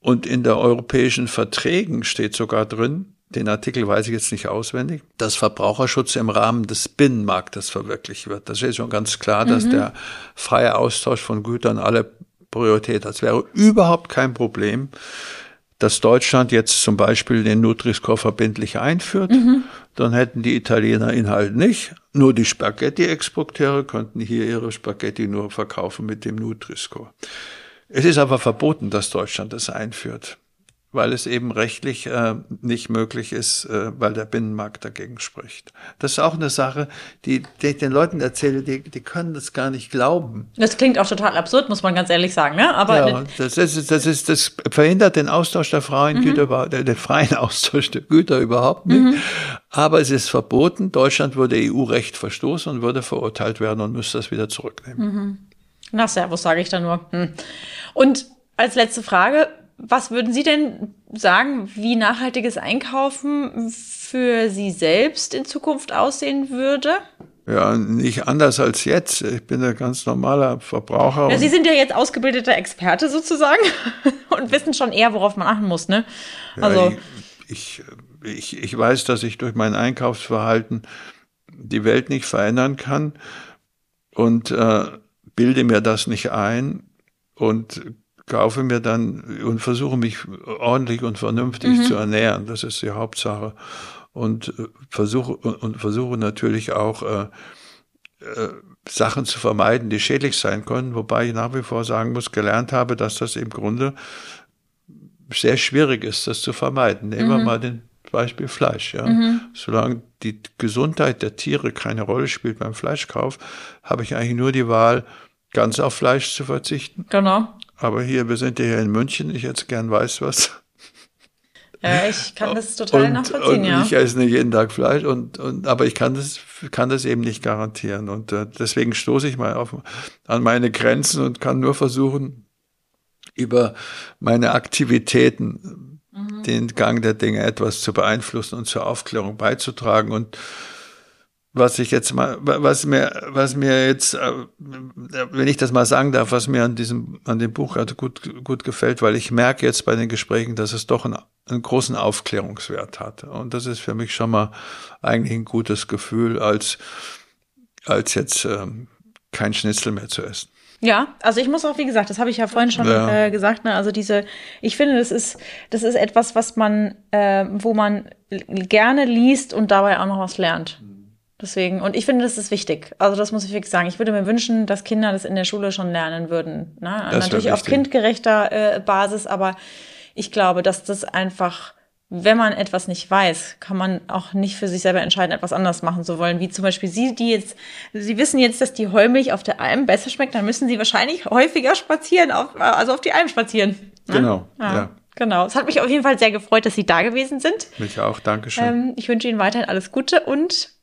Und in der europäischen Verträgen steht sogar drin, den Artikel weiß ich jetzt nicht auswendig, dass Verbraucherschutz im Rahmen des Binnenmarktes verwirklicht wird. Das ist schon ganz klar, dass mhm. der freie Austausch von Gütern alle Priorität hat. Es wäre überhaupt kein Problem, dass Deutschland jetzt zum Beispiel den Nutri-Score verbindlich einführt, mhm. dann hätten die Italiener ihn halt nicht. Nur die Spaghetti-Exporteure könnten hier ihre Spaghetti nur verkaufen mit dem Nutri-Score. Es ist aber verboten, dass Deutschland das einführt weil es eben rechtlich äh, nicht möglich ist, äh, weil der Binnenmarkt dagegen spricht. Das ist auch eine Sache, die, die ich den Leuten erzähle, die, die können das gar nicht glauben. Das klingt auch total absurd, muss man ganz ehrlich sagen, ne? Aber ja, das, ist, das, ist, das verhindert den Austausch der Frauen mhm. Güter, den freien Austausch der Güter überhaupt nicht. Mhm. Aber es ist verboten. Deutschland würde EU-Recht verstoßen und würde verurteilt werden und müsste das wieder zurücknehmen. Mhm. Na, Servus, sage ich da nur. Hm. Und als letzte Frage, was würden Sie denn sagen, wie nachhaltiges Einkaufen für Sie selbst in Zukunft aussehen würde? Ja, nicht anders als jetzt. Ich bin ein ganz normaler Verbraucher. Ja, Sie sind ja jetzt ausgebildeter Experte sozusagen und wissen schon eher, worauf man achten muss, ne? Also ja, ich, ich, ich weiß, dass ich durch mein Einkaufsverhalten die Welt nicht verändern kann und äh, bilde mir das nicht ein und kaufe mir dann und versuche mich ordentlich und vernünftig mhm. zu ernähren. Das ist die Hauptsache. Und äh, versuche und versuche natürlich auch äh, äh, Sachen zu vermeiden, die schädlich sein können, wobei ich nach wie vor sagen muss, gelernt habe, dass das im Grunde sehr schwierig ist, das zu vermeiden. Nehmen wir mhm. mal den Beispiel Fleisch. Ja. Mhm. Solange die Gesundheit der Tiere keine Rolle spielt beim Fleischkauf, habe ich eigentlich nur die Wahl, ganz auf Fleisch zu verzichten. Genau. Aber hier, wir sind ja hier in München, ich jetzt gern weiß was. Ja, ich kann das total und, nachvollziehen, und ja. Ich esse nicht jeden Tag Fleisch, und, und, aber ich kann das, kann das eben nicht garantieren. Und äh, deswegen stoße ich mal auf, an meine Grenzen und kann nur versuchen, über meine Aktivitäten mhm. den Gang der Dinge etwas zu beeinflussen und zur Aufklärung beizutragen. Und was ich jetzt mal, was mir, was mir jetzt, äh, wenn ich das mal sagen darf, was mir an diesem, an dem Buch halt gut, gut gefällt, weil ich merke jetzt bei den Gesprächen, dass es doch einen, einen großen Aufklärungswert hat. Und das ist für mich schon mal eigentlich ein gutes Gefühl, als, als jetzt ähm, kein Schnitzel mehr zu essen. Ja, also ich muss auch, wie gesagt, das habe ich ja vorhin schon ja. äh, gesagt, ne, also diese, ich finde, das ist, das ist etwas, was man, äh, wo man gerne liest und dabei auch noch was lernt. Deswegen, und ich finde, das ist wichtig. Also, das muss ich wirklich sagen. Ich würde mir wünschen, dass Kinder das in der Schule schon lernen würden. Ne? Natürlich auf kindgerechter äh, Basis, aber ich glaube, dass das einfach, wenn man etwas nicht weiß, kann man auch nicht für sich selber entscheiden, etwas anders machen zu wollen. Wie zum Beispiel Sie, die jetzt, Sie wissen jetzt, dass die Heumilch auf der Alm besser schmeckt, dann müssen Sie wahrscheinlich häufiger spazieren, auf, also auf die Alm spazieren. Ne? Genau, ja. ja. Genau. Es hat mich auf jeden Fall sehr gefreut, dass Sie da gewesen sind. Mich auch, Dankeschön. Ähm, ich wünsche Ihnen weiterhin alles Gute und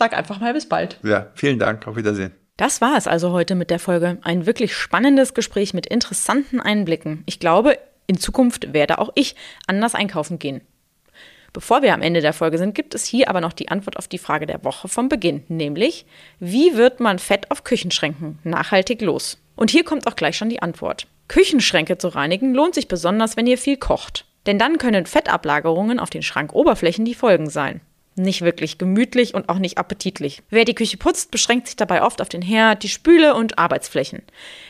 sag einfach mal bis bald. Ja, vielen Dank. Auf Wiedersehen. Das war es also heute mit der Folge. Ein wirklich spannendes Gespräch mit interessanten Einblicken. Ich glaube, in Zukunft werde auch ich anders einkaufen gehen. Bevor wir am Ende der Folge sind, gibt es hier aber noch die Antwort auf die Frage der Woche vom Beginn, nämlich wie wird man Fett auf Küchenschränken nachhaltig los? Und hier kommt auch gleich schon die Antwort. Küchenschränke zu reinigen lohnt sich besonders, wenn ihr viel kocht. Denn dann können Fettablagerungen auf den Schrankoberflächen die Folgen sein. Nicht wirklich gemütlich und auch nicht appetitlich. Wer die Küche putzt, beschränkt sich dabei oft auf den Herd, die Spüle und Arbeitsflächen.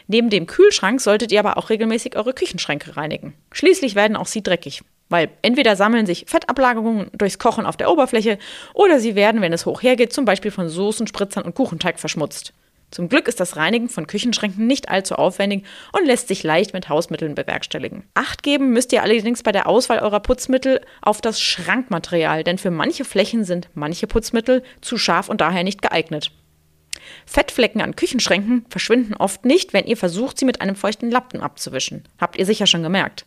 Neben dem Kühlschrank solltet ihr aber auch regelmäßig eure Küchenschränke reinigen. Schließlich werden auch sie dreckig. Weil entweder sammeln sich Fettablagerungen durchs Kochen auf der Oberfläche oder sie werden, wenn es hoch hergeht, zum Beispiel von Soßen, Spritzern und Kuchenteig verschmutzt. Zum Glück ist das Reinigen von Küchenschränken nicht allzu aufwendig und lässt sich leicht mit Hausmitteln bewerkstelligen. Acht geben müsst ihr allerdings bei der Auswahl eurer Putzmittel auf das Schrankmaterial, denn für manche Flächen sind manche Putzmittel zu scharf und daher nicht geeignet. Fettflecken an Küchenschränken verschwinden oft nicht, wenn ihr versucht, sie mit einem feuchten Lappen abzuwischen. Habt ihr sicher schon gemerkt.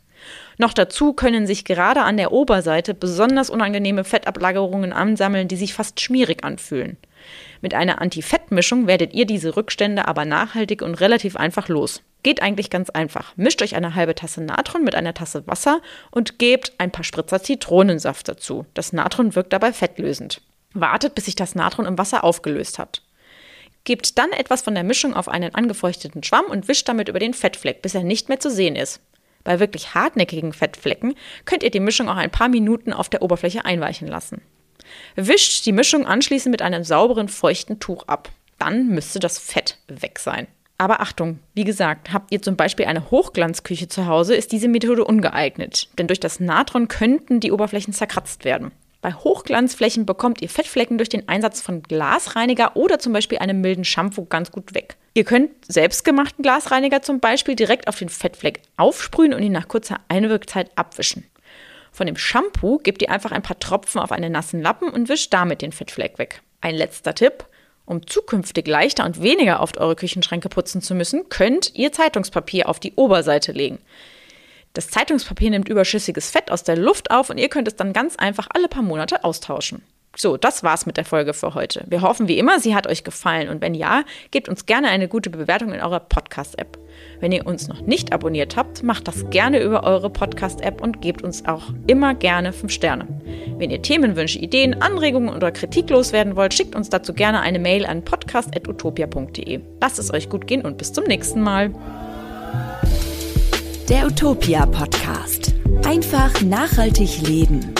Noch dazu können sich gerade an der Oberseite besonders unangenehme Fettablagerungen ansammeln, die sich fast schmierig anfühlen. Mit einer Antifettmischung werdet ihr diese Rückstände aber nachhaltig und relativ einfach los. Geht eigentlich ganz einfach. Mischt euch eine halbe Tasse Natron mit einer Tasse Wasser und gebt ein paar Spritzer Zitronensaft dazu. Das Natron wirkt dabei fettlösend. Wartet, bis sich das Natron im Wasser aufgelöst hat. Gebt dann etwas von der Mischung auf einen angefeuchteten Schwamm und wischt damit über den Fettfleck, bis er nicht mehr zu sehen ist. Bei wirklich hartnäckigen Fettflecken könnt ihr die Mischung auch ein paar Minuten auf der Oberfläche einweichen lassen. Wischt die Mischung anschließend mit einem sauberen, feuchten Tuch ab. Dann müsste das Fett weg sein. Aber Achtung, wie gesagt, habt ihr zum Beispiel eine Hochglanzküche zu Hause, ist diese Methode ungeeignet, denn durch das Natron könnten die Oberflächen zerkratzt werden. Bei Hochglanzflächen bekommt ihr Fettflecken durch den Einsatz von Glasreiniger oder zum Beispiel einem milden Shampoo ganz gut weg. Ihr könnt selbstgemachten Glasreiniger zum Beispiel direkt auf den Fettfleck aufsprühen und ihn nach kurzer Einwirkzeit abwischen. Von dem Shampoo gebt ihr einfach ein paar Tropfen auf einen nassen Lappen und wischt damit den Fettfleck weg. Ein letzter Tipp. Um zukünftig leichter und weniger oft eure Küchenschränke putzen zu müssen, könnt ihr Zeitungspapier auf die Oberseite legen. Das Zeitungspapier nimmt überschüssiges Fett aus der Luft auf und ihr könnt es dann ganz einfach alle paar Monate austauschen. So, das war's mit der Folge für heute. Wir hoffen wie immer, sie hat euch gefallen und wenn ja, gebt uns gerne eine gute Bewertung in eurer Podcast-App. Wenn ihr uns noch nicht abonniert habt, macht das gerne über eure Podcast-App und gebt uns auch immer gerne 5 Sterne. Wenn ihr Themenwünsche, Ideen, Anregungen oder Kritik loswerden wollt, schickt uns dazu gerne eine Mail an podcast.utopia.de. Lasst es euch gut gehen und bis zum nächsten Mal. Der Utopia Podcast. Einfach nachhaltig leben.